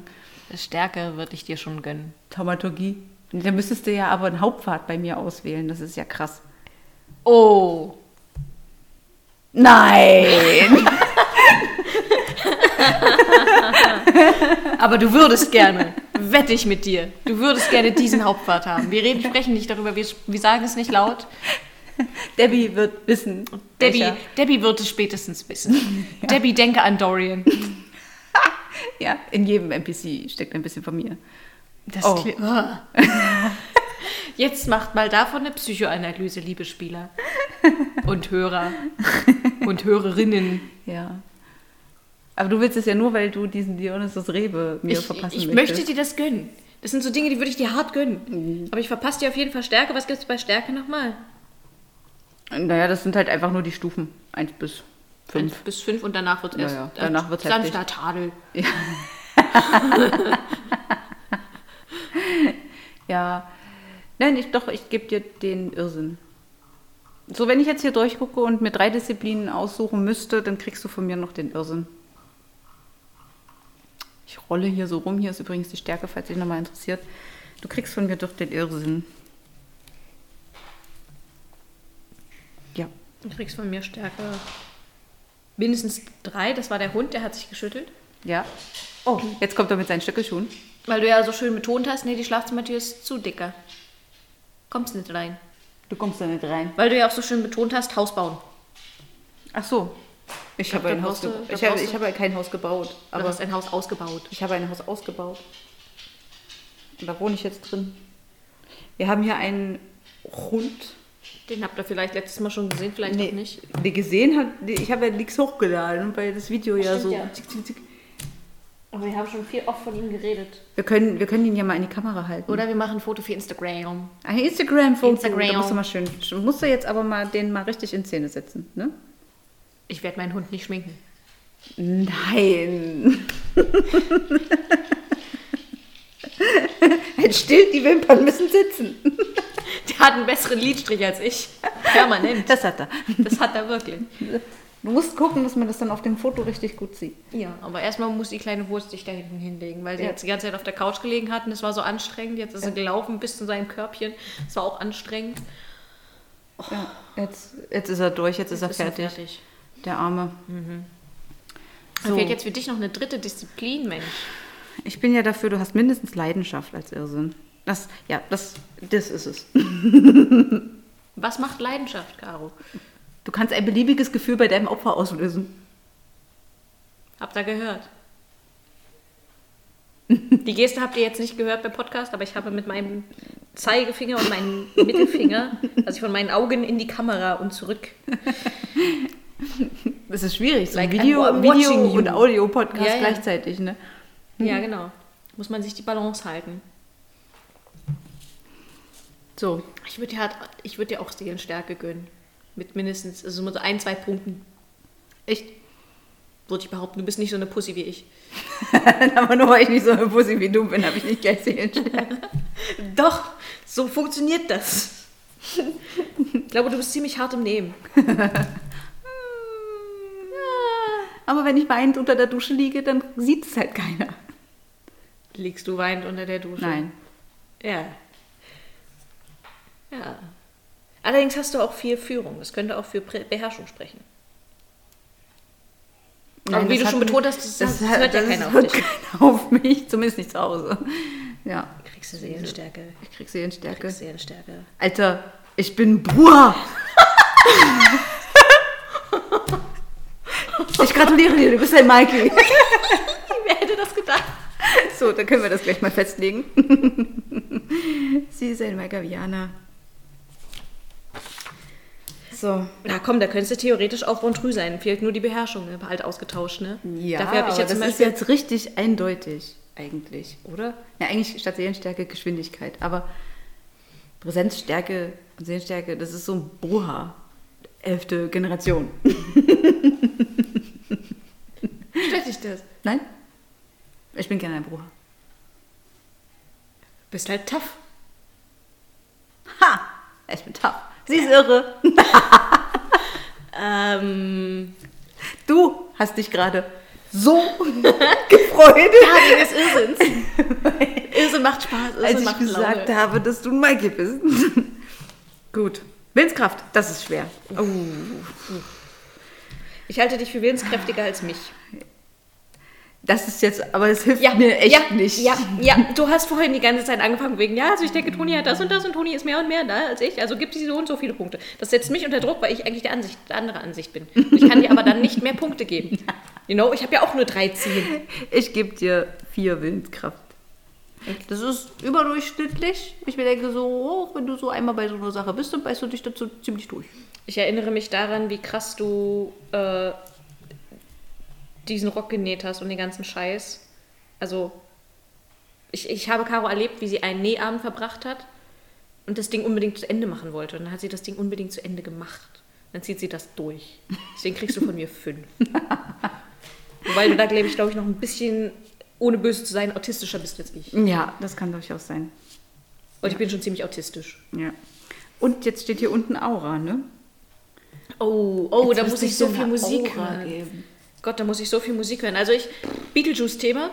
Stärke würde ich dir schon gönnen. Taumaturgie. Da müsstest du ja aber einen Hauptpfad bei mir auswählen. Das ist ja krass. Oh. Nein! Aber du würdest gerne. Wette ich mit dir. Du würdest gerne diesen Hauptpfad haben. Wir reden, sprechen nicht darüber, wir, wir sagen es nicht laut. Debbie wird wissen. Debbie, welcher. Debbie wird es spätestens wissen. Debbie, denke an Dorian. Ja, in jedem NPC steckt ein bisschen von mir. Das Oh. Ah. Jetzt macht mal davon eine Psychoanalyse, liebe Spieler. Und Hörer. Und Hörerinnen. Ja. Aber du willst es ja nur, weil du diesen Dionysus Rebe mir Ich, verpassen ich möchtest. möchte dir das gönnen. Das sind so Dinge, die würde ich dir hart gönnen. Aber ich verpasse dir auf jeden Fall Stärke. Was gibt es bei Stärke nochmal? Naja, das sind halt einfach nur die Stufen. Eins bis fünf. Eins bis fünf und danach wird es Ja, erst. ja, danach wird's Sanfter Tadel. Ja. Nein, ich, doch, ich gebe dir den Irrsinn. So, wenn ich jetzt hier durchgucke und mir drei Disziplinen aussuchen müsste, dann kriegst du von mir noch den Irrsinn. Ich rolle hier so rum. Hier ist übrigens die Stärke, falls dich nochmal interessiert. Du kriegst von mir doch den Irrsinn. Du kriegst von mir Stärke mindestens drei. Das war der Hund, der hat sich geschüttelt. Ja. Oh, jetzt kommt er mit seinen Stöckelschuhen. Weil du ja so schön betont hast, nee, die Schlafzimmertür ist zu dicker. Kommst nicht rein. Du kommst da nicht rein. Weil du ja auch so schön betont hast, Haus bauen. Ach so. Ich habe ein Haus du- gebaut. da Ich habe, ich du- habe kein Haus gebaut. Du Aber hast ein Haus ausgebaut. ich habe ein Haus ausgebaut. Und da wohne ich jetzt drin. Wir haben hier einen Hund. Den habt ihr vielleicht letztes Mal schon gesehen, vielleicht Nee, auch nicht. Die gesehen hat, ich habe ja nichts hochgeladen, weil das Video ja Stimmt, so. ja. Zick, zick, zick. Aber wir haben schon viel oft von ihm geredet. Wir können, wir können ihn ja mal in die Kamera halten. Oder wir machen ein Foto für Instagram. Ein Instagram-Foto. Instagram. Da musst du mal schön. Musst du jetzt aber mal den mal richtig in Szene setzen, ne? Ich werde meinen Hund nicht schminken. Nein. Halt still, die Wimpern müssen sitzen. Der hat einen besseren Lidstrich als ich. Permanent. Das hat er. Das hat er wirklich. Du musst gucken, dass man das dann auf dem Foto richtig gut sieht. Ja, aber erstmal muss die kleine Wurst sich da hinten hinlegen, weil sie Ja. jetzt die ganze Zeit auf der Couch gelegen hat und es war so anstrengend. Jetzt ist sie gelaufen bis zu seinem Körbchen. Das war auch anstrengend. Ja, jetzt, jetzt ist er durch, jetzt ist er Ist fertig. Der Arme. Da So. fehlt jetzt für dich noch eine dritte Disziplin, Mensch. Ich bin ja dafür, du hast mindestens Leidenschaft als Irrsinn. Das, ja, das, das ist es. Was macht Leidenschaft, Caro? Du kannst ein beliebiges Gefühl bei deinem Opfer auslösen. Habt ihr gehört? Die Geste habt ihr jetzt nicht gehört beim Podcast, aber ich habe mit meinem Zeigefinger und meinem Mittelfinger, also ich von meinen Augen in die Kamera und zurück. Das ist schwierig, so Like ein Video, Video und Audio-Podcast Ja, ja. gleichzeitig, ne? Ja, genau. Muss man sich die Balance halten. So, Ich würde dir, halt, ich würd dir auch Seelenstärke gönnen. Mit mindestens, also mit so ein, zwei Punkten. echt. Würde ich behaupten, du bist nicht so eine Pussy wie ich. Aber nur weil ich nicht so eine Pussy wie du bin, habe ich nicht gleich Seelenstärke. Doch, so funktioniert das. Ich glaube, du bist ziemlich hart im Nehmen. Aber wenn ich weinend unter der Dusche liege, dann sieht es halt keiner. Liegst du weinend unter der Dusche? Nein. Ja. Ja. Allerdings hast du auch viel Führung. Das könnte auch für Beherrschung sprechen. Aber wie das du schon betont hast, das, das hat- hört ja das keiner auf hört dich. keiner auf mich, zumindest nicht zu Hause. Ja, Kriegst du Seelenstärke. ich krieg Seelenstärke. Kriegst Seelenstärke. Alter, ich bin Bruder. ich gratuliere dir, du bist ein Mikey. Wer hätte das gedacht? So, dann können wir das gleich mal festlegen. Sie ist ein Magavianer. So. Na komm, da könntest du theoretisch auch Bontrü sein. Fehlt nur die Beherrschung, ne? halt ausgetauscht, ne? Ja, Dafür habe ich zum das ist jetzt richtig eindeutig, eigentlich, oder? Ja, eigentlich statt Seelenstärke Geschwindigkeit, aber Präsenzstärke und Seelenstärke, das ist so ein Boha. Elfte Generation. Stört dich das? Nein? Ich bin gerne ein Bruder. Bist halt tough. Ha! Ich bin tough. Sie ist irre. Ähm... Du hast dich gerade so gefreut, Wegen des Irrsinns. Irrsinn macht Spaß, Irrsinn als ich macht gesagt Laune. habe, dass du ein Mikey bist. Gut. Willenskraft, das ist schwer. Oh. Ich halte dich für willenskräftiger als mich. Das ist jetzt, aber es hilft mir echt ja, nicht. Ja, ja, du hast vorhin die ganze Zeit angefangen wegen, ja, also ich denke, Toni hat das und das und Toni ist mehr und mehr da als ich, also gibt sie so und so viele Punkte. Das setzt mich unter Druck, weil ich eigentlich der, Ansicht, der andere Ansicht bin. Ich kann dir aber dann nicht mehr Punkte geben. You know, ich habe ja auch nur 13. Ich gebe dir vier Willenskraft. Das ist überdurchschnittlich. Ich mir denke so, oh, wenn du so einmal bei so einer Sache bist, dann beißt du dich dazu ziemlich durch. Ich erinnere mich daran, wie krass du äh, diesen Rock genäht hast und den ganzen Scheiß. Also, ich, ich habe Caro erlebt, wie sie einen Nähabend verbracht hat und das Ding unbedingt zu Ende machen wollte. Und dann hat sie das Ding unbedingt zu Ende gemacht. Dann zieht sie das durch. Deswegen kriegst du von mir fünf. Wobei du da, glaube ich, glaube ich, noch ein bisschen, ohne böse zu sein, autistischer bist als ich. Ja, das kann durchaus sein. Und ich bin schon ziemlich autistisch. Ja. Und jetzt steht hier unten Aura, ne? Oh, oh, Jetzt da muss ich so viel Musik Aura hören. geben. Gott, da muss ich so viel Musik hören. Also ich, Beetlejuice-Thema.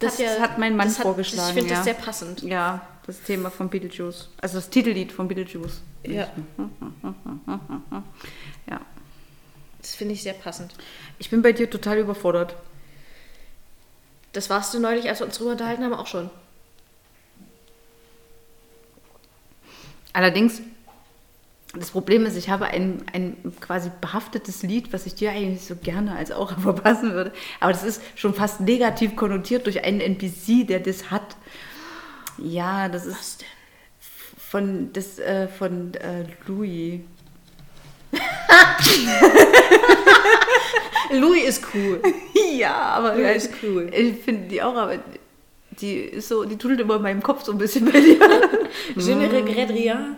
Das hat mein Mann vorgeschlagen, Ich finde ja. das sehr passend. Ja, das Thema von Beetlejuice. Also das Titellied von Beetlejuice. Ja, Ja. das finde ich sehr passend. Ich bin bei dir total überfordert. Das warst du neulich, als wir uns drüber unterhalten haben, auch schon. Allerdings, das Problem ist, ich habe ein, ein quasi behaftetes Lied, was ich dir eigentlich so gerne als Aura verpassen würde. Aber das ist schon fast negativ konnotiert durch einen NPC, der das hat. Ja, das ist Was denn? von, das, äh, von äh, Louis. Louis ist cool. Ja, aber Louis ist cool. ich finde die Aura, die ist so, die tut immer in meinem Kopf so ein bisschen bei dir. Je ne regrette rien.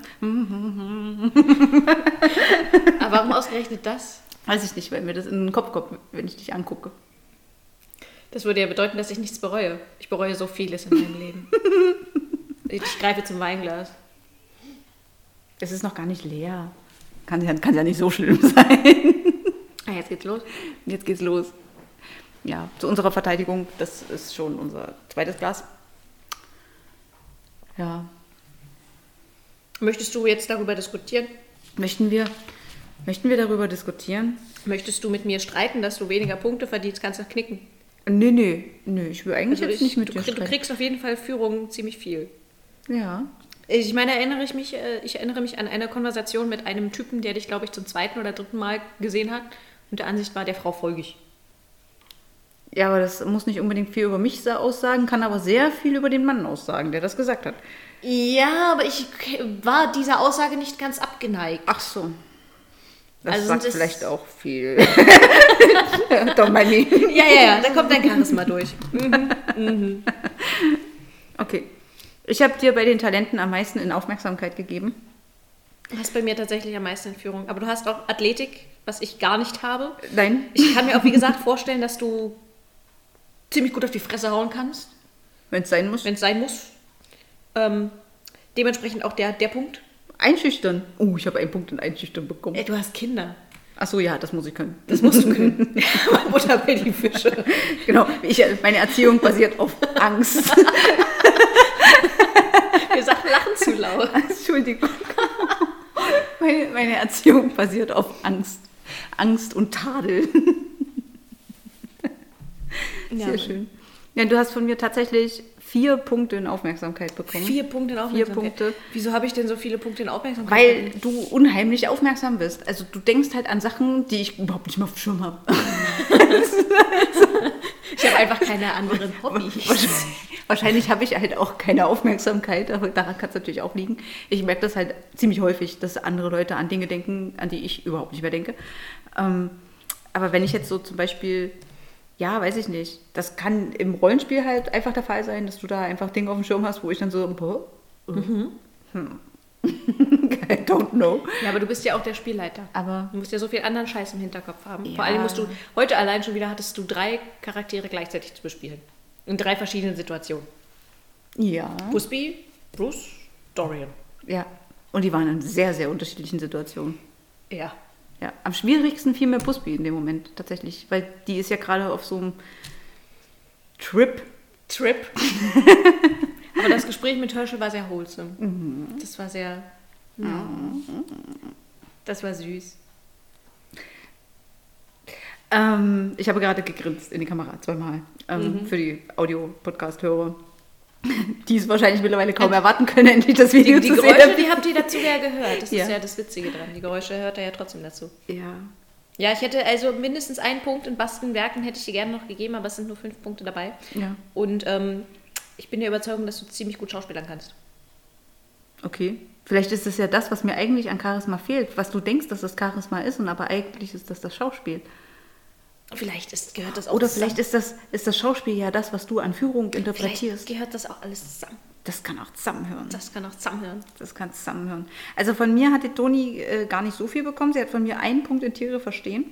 Aber warum ausgerechnet das? Weiß ich nicht, weil mir das in den Kopf kommt, wenn ich dich angucke. Das würde ja bedeuten, dass ich nichts bereue. Ich bereue so vieles in meinem Leben. Ich greife zum Weinglas. Es ist noch gar nicht leer. Kann ja, kann ja nicht so schlimm sein. Ah, jetzt geht's los. Jetzt geht's los. Ja, zu unserer Verteidigung, das ist schon unser zweites Glas. Ja, Möchtest du jetzt darüber diskutieren? möchten wir, möchten wir darüber diskutieren? Möchtest du mit mir streiten, dass du weniger Punkte verdienst? Kannst du knicken. Nee, nee, nee, ich will eigentlich Also jetzt ich, nicht mit du, dir krieg- du streiten. kriegst auf jeden Fall Führung ziemlich viel. Ja. Ich meine, erinnere ich mich, äh, ich erinnere mich an eine Konversation mit einem Typen, der dich, glaube ich, zum zweiten oder dritten Mal gesehen hat und der Ansicht war, der Frau folge ich. Ja, aber das muss nicht unbedingt viel über mich sa- aussagen, kann aber sehr viel über den Mann aussagen, der das gesagt hat. Ja, aber ich war dieser Aussage nicht ganz abgeneigt. Ach so. Das Also sagt vielleicht auch viel. Doch, mein Lieben. Ja, ja, ja, da kommt dein Charisma durch. Okay. Ich habe dir bei den Talenten am meisten in Aufmerksamkeit gegeben. Du hast bei mir tatsächlich am meisten in Führung. Aber du hast auch Athletik, was ich gar nicht habe. Nein, Ich kann mir auch, wie gesagt, vorstellen, dass du ziemlich gut auf die Fresse hauen kannst, wenn es sein muss. wenn es sein muss. Ähm, dementsprechend auch der, der Punkt. Einschüchtern. Oh, ich habe einen Punkt in Einschüchtern bekommen. Ey, du hast Kinder. Ach so, ja, das muss ich können. Das musst du können. Butter bei die Fische. Genau. Ich, meine Erziehung basiert auf Angst. Wir sagen Lachen zu laut. Entschuldigung. Meine, meine Erziehung basiert auf Angst. Angst und Tadel. Sehr Ja. schön. Ja, du hast von mir tatsächlich vier Punkte in Aufmerksamkeit bekommen. Vier Punkte in Vier Aufmerksamkeit. Punkte. Wieso habe ich denn so viele Punkte in Aufmerksamkeit? Weil du unheimlich aufmerksam bist. Also du denkst halt an Sachen, die ich überhaupt nicht mehr auf dem Schirm habe. ich habe einfach keine anderen Hobbys. Wahrscheinlich habe ich halt auch keine Aufmerksamkeit, aber daran kann es natürlich auch liegen. Ich merke das halt ziemlich häufig, dass andere Leute an Dinge denken, an die ich überhaupt nicht mehr denke. Ähm, aber wenn ich jetzt so zum Beispiel, ja, weiß ich nicht, das kann im Rollenspiel halt einfach der Fall sein, dass du da einfach Dinge auf dem Schirm hast, wo ich dann so, boah, hm. I don't know. Ja, aber du bist ja auch der Spielleiter. Aber Du musst ja so viel anderen Scheiß im Hinterkopf haben. Ja. Vor allem musst du, heute allein schon wieder hattest du drei Charaktere gleichzeitig zu bespielen. In drei verschiedenen Situationen. ja, Busby, Bruce, Dorian. ja. Und die waren in sehr, sehr unterschiedlichen Situationen. Ja. Ja, am schwierigsten fiel mir Busby in dem Moment tatsächlich, weil die ist ja gerade auf so einem Trip. Trip. aber das Gespräch mit Herschel war sehr wholesome. Das war sehr. Ja. Das war süß. Ähm, ich habe gerade gegrinst in die Kamera zweimal ähm, für die Audio-Podcast-Hörer, die es wahrscheinlich mittlerweile kaum erwarten können, endlich das Video Die, die zu Geräusche, sehen. die habt ihr dazu ja gehört. Das Ja. ist ja das Witzige dran. Die Geräusche hört er ja trotzdem dazu. Ja, Ja, ich hätte also mindestens einen Punkt in Bastenwerken hätte ich dir gerne noch gegeben, aber es sind nur fünf Punkte dabei. ja, Und ähm, ich bin der Überzeugung, dass du ziemlich gut schauspielern kannst. okay. Vielleicht ist es ja das, was mir eigentlich an Charisma fehlt, was du denkst, dass das Charisma ist, und aber eigentlich ist das das Schauspiel. Vielleicht ist, gehört das auch Oder zusammen. vielleicht ist das, ist das Schauspiel ja das, was du an Führung Vielleicht interpretierst. gehört das auch alles zusammen. Das kann auch zusammenhören. Das kann auch zusammenhören. Das kann zusammenhören. Also von mir hat die Toni äh, gar nicht so viel bekommen. Sie hat von mir einen Punkt in Tiere verstehen.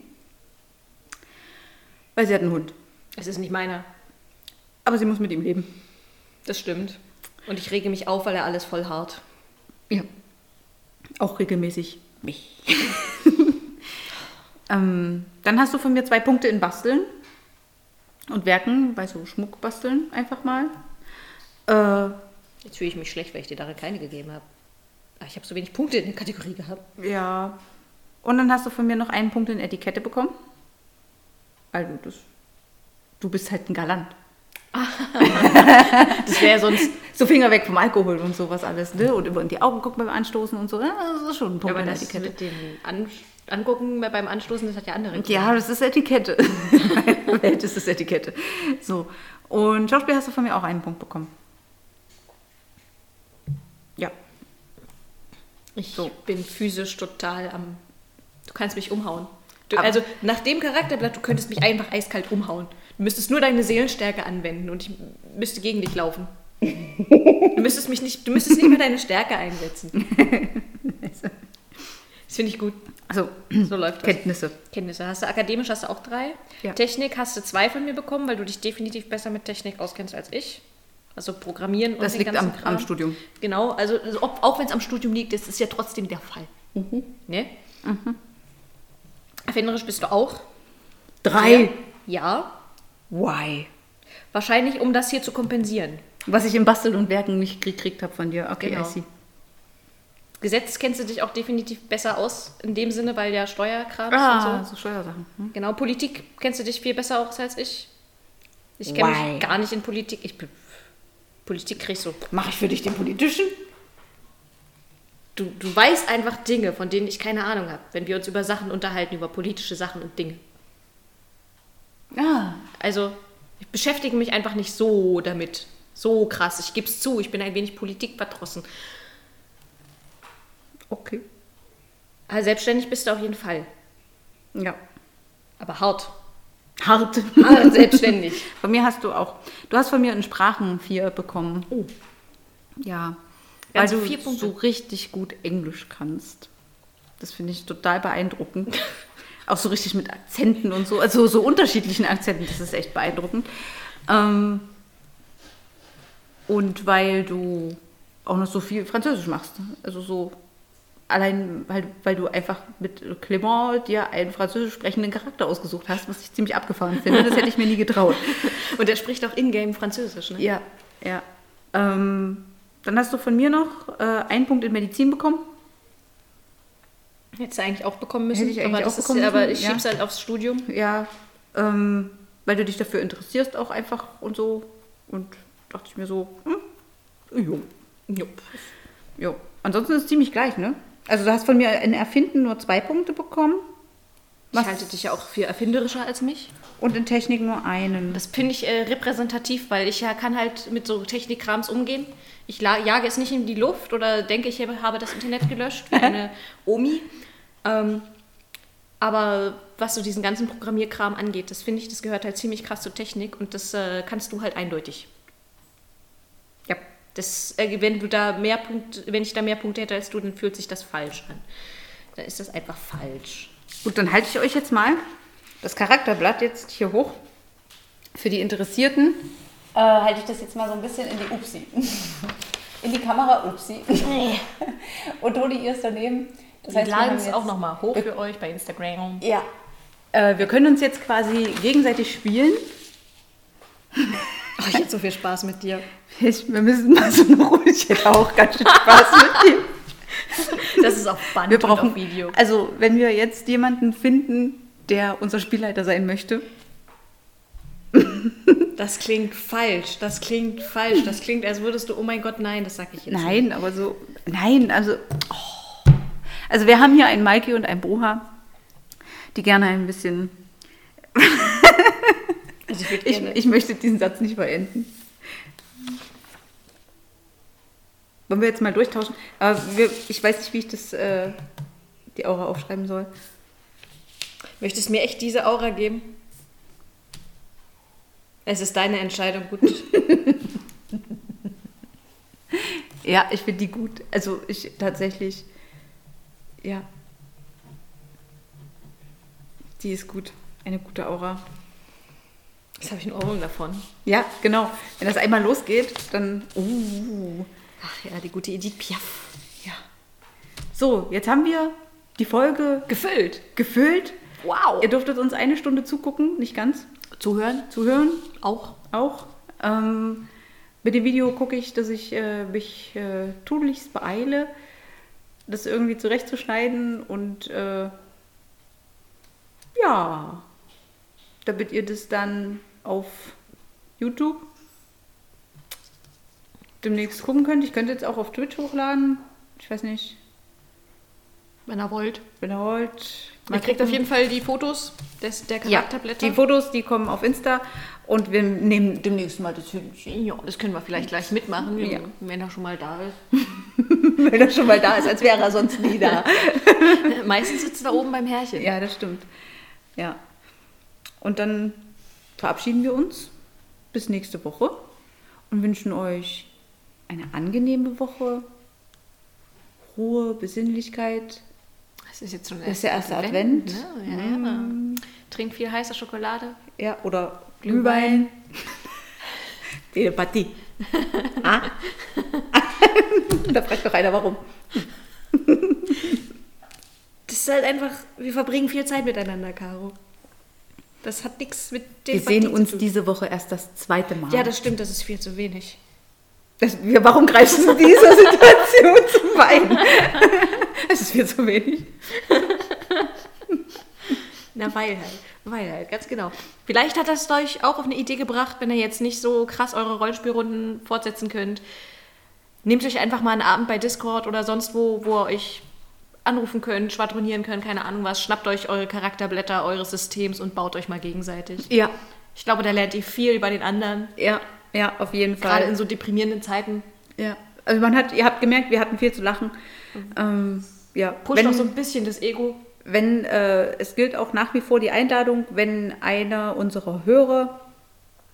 Weil sie hat einen Hund. Es ist nicht meiner. Aber sie muss mit ihm leben. Das stimmt. Und ich rege mich auf, weil er alles voll hart. Ja. Auch regelmäßig mich. Ähm, dann hast du von mir zwei Punkte in Basteln und Werken, bei so Schmuck basteln einfach mal. Äh, Jetzt fühle ich mich schlecht, weil ich dir darin keine gegeben habe. Ah, Ich habe so wenig Punkte in der Kategorie gehabt. ja. Und dann hast du von mir noch einen Punkt in Etikette bekommen. Also das, du bist halt ein Galant. Das wäre sonst. So Finger weg vom Alkohol und sowas alles, ne? Und immer in die Augen gucken beim Anstoßen und so. Ja, das ist schon ein Punkt aber in der das Etikette. mit dem An Angucken beim Anstoßen, das hat ja andere. Ja, das ist Etikette. In Welt ist es Etikette. So. Und Schauspiel hast du von mir auch einen Punkt bekommen. Ja. Ich bin physisch total am. Du kannst mich umhauen. Du, also nach dem Charakterblatt, du könntest mich einfach eiskalt umhauen. Du müsstest nur deine Seelenstärke anwenden und ich müsste gegen dich laufen. Du müsstest mich nicht, du müsstest nicht mehr deine Stärke einsetzen. Das finde ich gut. Also, So läuft das. Kenntnisse. Kenntnisse. Hast du akademisch hast du auch drei. Ja. Technik hast du zwei von mir bekommen, weil du dich definitiv besser mit Technik auskennst als ich. Also Programmieren und Das liegt am, Kram. am Studium. Genau, also also ob, auch wenn es am Studium liegt, das ist ja trotzdem der Fall. Ne? Erfinderisch bist du auch. Drei. Ja. Why? Wahrscheinlich, um das hier zu kompensieren. Was ich im Basteln und Werken nicht gekriegt habe von dir. Okay, Genau. I see. Gesetz kennst du dich auch definitiv besser aus, in dem Sinne, weil ja Steuerkram Ah, und so. so Steuersachen. Hm? Genau, Politik kennst du dich viel besser aus als ich. Ich kenne mich gar nicht in Politik. Ich Politik krieg ich so. Mache ich für dich den politischen? Du, du weißt einfach Dinge, von denen ich keine Ahnung habe, wenn wir uns über Sachen unterhalten, über politische Sachen und Dinge. Ah, Also, ich beschäftige mich einfach nicht so damit. So krass. Ich gebe es zu, ich bin ein wenig politikverdrossen. Okay. Aber selbstständig bist du auf jeden Fall. Ja. Aber hart. Hart. Hart selbstständig. Von mir hast du auch. Du hast von mir in Sprachen vier bekommen. Oh. Ja. Weil Ganze du vier Punkte. so richtig gut Englisch kannst. Das finde ich total beeindruckend. auch so richtig mit Akzenten und so. Also so unterschiedlichen Akzenten. Das ist echt beeindruckend. Ähm, und weil du auch noch so viel Französisch machst. Also so allein, weil, weil du einfach mit Clément dir einen französisch sprechenden Charakter ausgesucht hast, was ich ziemlich abgefahren finde. Das hätte ich mir nie getraut. Und er spricht auch in-game Französisch, ne? Ja, ja. Ähm, dann hast du von mir noch äh, einen Punkt in Medizin bekommen. Hättest du eigentlich auch bekommen müssen. Hätte ich eigentlich aber, auch bekommen ist, aber müssen, ich ja. schieb's halt aufs Studium. Ja, ähm, weil du dich dafür interessierst auch einfach und so. Und dachte ich mir so, hm, jo, Jupp. jo. Ansonsten ist es ziemlich gleich, ne? Also du hast von mir in Erfinden nur zwei Punkte bekommen Ich Was? halte dich ja auch für erfinderischer als mich. und in Technik nur einen. Das finde ich äh, repräsentativ, weil ich ja kann halt mit so Technikkrams umgehen. Ich jage es nicht in die Luft oder denke, ich habe habe das Internet gelöscht, wie eine Omi. Ähm, aber was so diesen ganzen Programmierkram angeht, das finde ich, das gehört halt ziemlich krass zur Technik und das äh, kannst du halt eindeutig. Das, äh, wenn du da mehr Punkte, wenn ich da mehr Punkte hätte als du, dann fühlt sich das falsch an. Dann ist das einfach falsch. Gut, dann halte ich euch jetzt mal das Charakterblatt jetzt hier hoch. Für die Interessierten äh, halte ich das jetzt mal so ein bisschen in die Upsi. In die Kamera Upsi. Und Toni, ihr ist daneben. Das Wir laden es auch nochmal hoch für euch bei Instagram. Ja. Äh, wir können uns jetzt quasi gegenseitig spielen. Oh, ich hätte so viel Spaß mit dir. Ich, wir müssen mal so eine Runde. Ich hätte auch ganz schön Spaß mit dir. Das ist auf Band Wir brauchen Video. Also, wenn wir jetzt jemanden finden, der unser Spielleiter sein möchte, Das klingt falsch. Das klingt falsch. Das klingt, als würdest du, oh mein Gott, nein, das sag ich jetzt Nein, aber so. Nein, also. Oh. Also, wir haben hier einen Maiki und einen Broha, die gerne ein bisschen. Also ich Ich, ich möchte diesen Satz nicht beenden. Wollen wir jetzt mal durchtauschen? Aber wir, ich weiß nicht, wie ich das, äh, die Aura aufschreiben soll. Möchtest du mir echt diese Aura geben? Es ist deine Entscheidung, gut. Ja, ich finde die gut. Also, ich tatsächlich. Ja. Die ist gut. Eine gute Aura. Jetzt habe ich einen Ohrwurm davon. Ja, genau. Wenn das einmal losgeht, dann. Uh. Ach ja, die gute Edith Piaf. Ja. So, jetzt haben wir die Folge Gefüllt. gefüllt. Wow. Ihr durftet uns eine Stunde zugucken, nicht ganz, Zuhören zuhören auch. auch. Ähm, mit dem Video gucke ich, dass ich äh, mich äh, tunlichst beeile, das irgendwie zurechtzuschneiden und äh, ja, damit ihr das dann auf YouTube demnächst gucken könnt. Ich könnte jetzt auch auf Twitch hochladen. Ich weiß nicht, Wenn ihr wollt. wenn ihr wollt. Ihr kriegt auf jeden Fall die Fotos des, der ja, Charakterblätter. die Fotos, die kommen auf Insta und wir nehmen demnächst mal das Hühnchen. ja, das können wir vielleicht gleich mitmachen, Ja. wenn er schon mal da ist. Wenn er schon mal da ist, als wäre er sonst nie da. Meistens sitzt er da oben beim Herrchen. Ja, das stimmt. Ja. Und dann verabschieden wir uns bis nächste Woche und wünschen euch eine angenehme Woche, Ruhe, Besinnlichkeit. Das ist jetzt schon Das ist der erste Advent. Ne? Ja, ja. Trinkt viel heiße Schokolade. Ja, oder Glühwein. Telepathie. ah? da fragt doch einer, warum. Das ist halt einfach, wir verbringen viel Zeit miteinander, Caro. Das hat nichts mit Wir Telepathie sehen uns diese Woche erst das zweite Mal. Ja, das stimmt, das ist viel zu wenig. Das, wir, warum greifst du in dieser Situation zum Wein? Es ist viel zu wenig. Na, weil halt. Weil halt, ganz genau. Vielleicht hat das euch auch auf eine Idee gebracht, wenn ihr jetzt nicht so krass eure Rollenspielrunden fortsetzen könnt. Nehmt euch einfach mal einen Abend bei Discord oder sonst wo, wo ihr euch anrufen könnt, schwadronieren könnt, keine Ahnung was. Schnappt euch eure Charakterblätter eures Systems und baut euch mal gegenseitig. Ja, Ich glaube, da lernt ihr viel über den anderen. ja, ja, auf jeden Fall. Gerade in so deprimierenden Zeiten. Ja, also man hat, ihr habt gemerkt, wir hatten viel zu lachen. Ähm, ja, Pusht auch so ein bisschen das Ego. wenn äh, es gilt auch nach wie vor die Einladung, wenn einer unserer Hörer,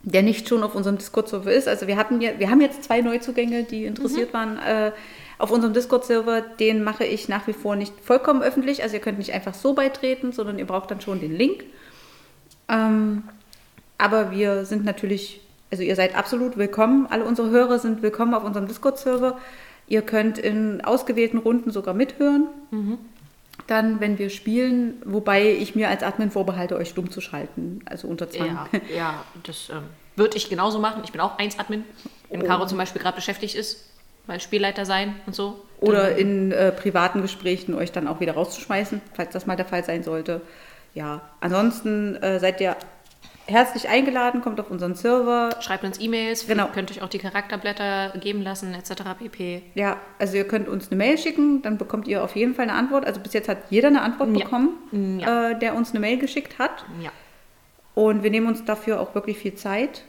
der nicht schon auf unserem Discord-Server ist, also wir hatten ja, wir haben jetzt zwei Neuzugänge, die interessiert waren äh, auf unserem Discord-Server, den mache ich nach wie vor nicht vollkommen öffentlich. Also ihr könnt nicht einfach so beitreten, sondern ihr braucht dann schon den Link. Ähm, aber wir sind natürlich, also ihr seid absolut willkommen. Alle unsere Hörer sind willkommen auf unserem Discord-Server. Ihr könnt in ausgewählten Runden sogar mithören. Dann, wenn wir spielen, wobei ich mir als Admin vorbehalte, euch stumm zu schalten, also unter Zwang. Ja, ja das ähm, würde ich genauso machen. Ich bin auch 1-Admin. Wenn Oh. Caro zum Beispiel gerade beschäftigt ist, weil Spielleiter sein und so. Oder in äh, privaten Gesprächen euch dann auch wieder rauszuschmeißen, falls das mal der Fall sein sollte. Ja, ansonsten äh, seid ihr herzlich eingeladen, kommt auf unseren Server. Schreibt uns E-Mails, Genau. könnt euch auch die Charakterblätter geben lassen, etc. pp. Ja, also ihr könnt uns eine Mail schicken, dann bekommt ihr auf jeden Fall eine Antwort. Also bis jetzt hat jeder eine Antwort Ja. bekommen, Ja. Äh, der uns eine Mail geschickt hat. Ja. Und wir nehmen uns dafür auch wirklich viel Zeit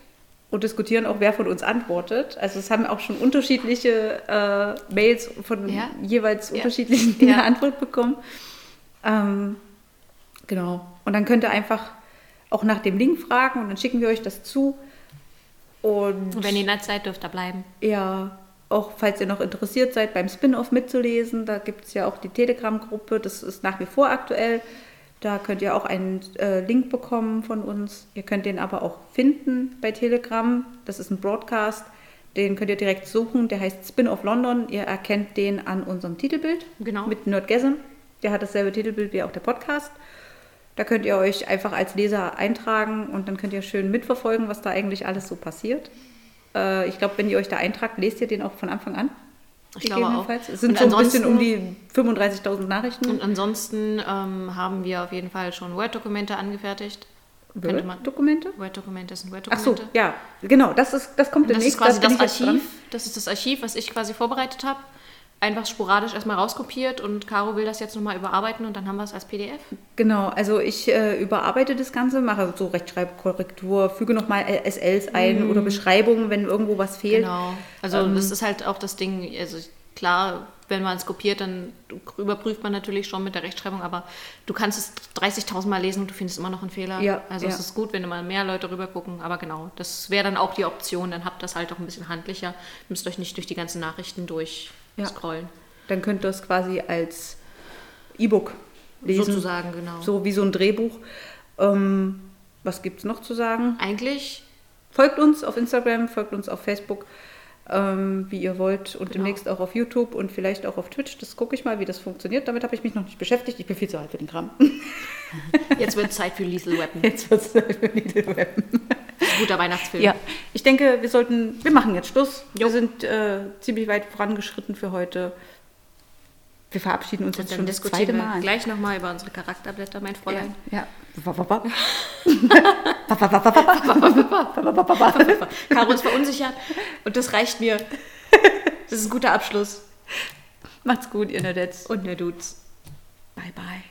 und diskutieren auch, wer von uns antwortet. Also es haben auch schon unterschiedliche äh, Mails von Ja. jeweils Ja. unterschiedlichen Ja. Antwort bekommen. Ähm, genau. Und dann könnt ihr einfach auch nach dem Link fragen und dann schicken wir euch das zu. Und Und wenn ihr nett seid, dürft ihr bleiben. ja, auch falls ihr noch interessiert seid, beim Spin-off mitzulesen, da gibt es ja auch die Telegram-Gruppe, das ist nach wie vor aktuell. Da könnt ihr auch einen äh, Link bekommen von uns. Ihr könnt den aber auch finden bei Telegram. Das ist ein Broadcast. Den könnt ihr direkt suchen. Der heißt Spin-off London. Ihr erkennt den an unserem Titelbild. Genau. Mit Nerdgasm. Der hat dasselbe Titelbild wie auch der Podcast. Da könnt ihr euch einfach als Leser eintragen und dann könnt ihr schön mitverfolgen, was da eigentlich alles so passiert. Äh, ich glaube, wenn ihr euch da eintragt, lest ihr den auch von Anfang an. Ich glaube auch. Es sind Und so ein bisschen um die 35.000 Nachrichten. Und ansonsten ähm, haben wir auf jeden Fall schon Word-Dokumente angefertigt. Word-Dokumente? Word-Dokumente sind Ach so, Word-Dokumente. ja, genau. Das, ist, das kommt Das demnächst. ist quasi das dran. Archiv. Das ist das Archiv, was ich quasi vorbereitet habe. Einfach sporadisch erstmal rauskopiert und Caro will das jetzt nochmal überarbeiten und dann haben wir es als PDF. Genau, also ich äh, überarbeite das Ganze, mache so Rechtschreibkorrektur, füge nochmal SLs ein oder Beschreibungen, wenn irgendwo was fehlt. Genau. Also Ähm, das ist halt auch das Ding, also klar, wenn man es kopiert, dann überprüft man natürlich schon mit der Rechtschreibung, aber du kannst es 30.000 Mal lesen und du findest immer noch einen Fehler. Ja, also ja. es ist gut, wenn mal mehr Leute rüber gucken, aber genau, das wäre dann auch die Option, dann habt ihr das halt auch ein bisschen handlicher, müsst euch nicht durch die ganzen Nachrichten durch Ja. scrollen. Dann könnt ihr es quasi als E-Book lesen. Sozusagen, genau. So wie so ein Drehbuch. Ähm, was gibt es noch zu sagen? Eigentlich Folgt uns auf Instagram, folgt uns auf Facebook. Ähm, wie ihr wollt. Und Genau. demnächst auch auf YouTube und vielleicht auch auf Twitch. Das gucke ich mal, wie das funktioniert. Damit habe ich mich noch nicht beschäftigt. Ich bin viel zu alt für den Kram. Jetzt wird Zeit für Lethal Weapon. Jetzt wird es für Little Web. Guter Weihnachtsfilm. Ja, ich denke, wir sollten, wir machen jetzt Schluss. Jo. Wir sind äh, ziemlich weit vorangeschritten für heute. Wir verabschieden uns Und jetzt dann schon das diskutieren zweite wir Mal. gleich nochmal über unsere Charakterblätter, mein Fräulein. Ja. Wa- Caro ist verunsichert und das reicht mir. Das ist ein guter Abschluss. Macht's gut, ihr Nerdettes. Und ne Dudes. Bye, bye.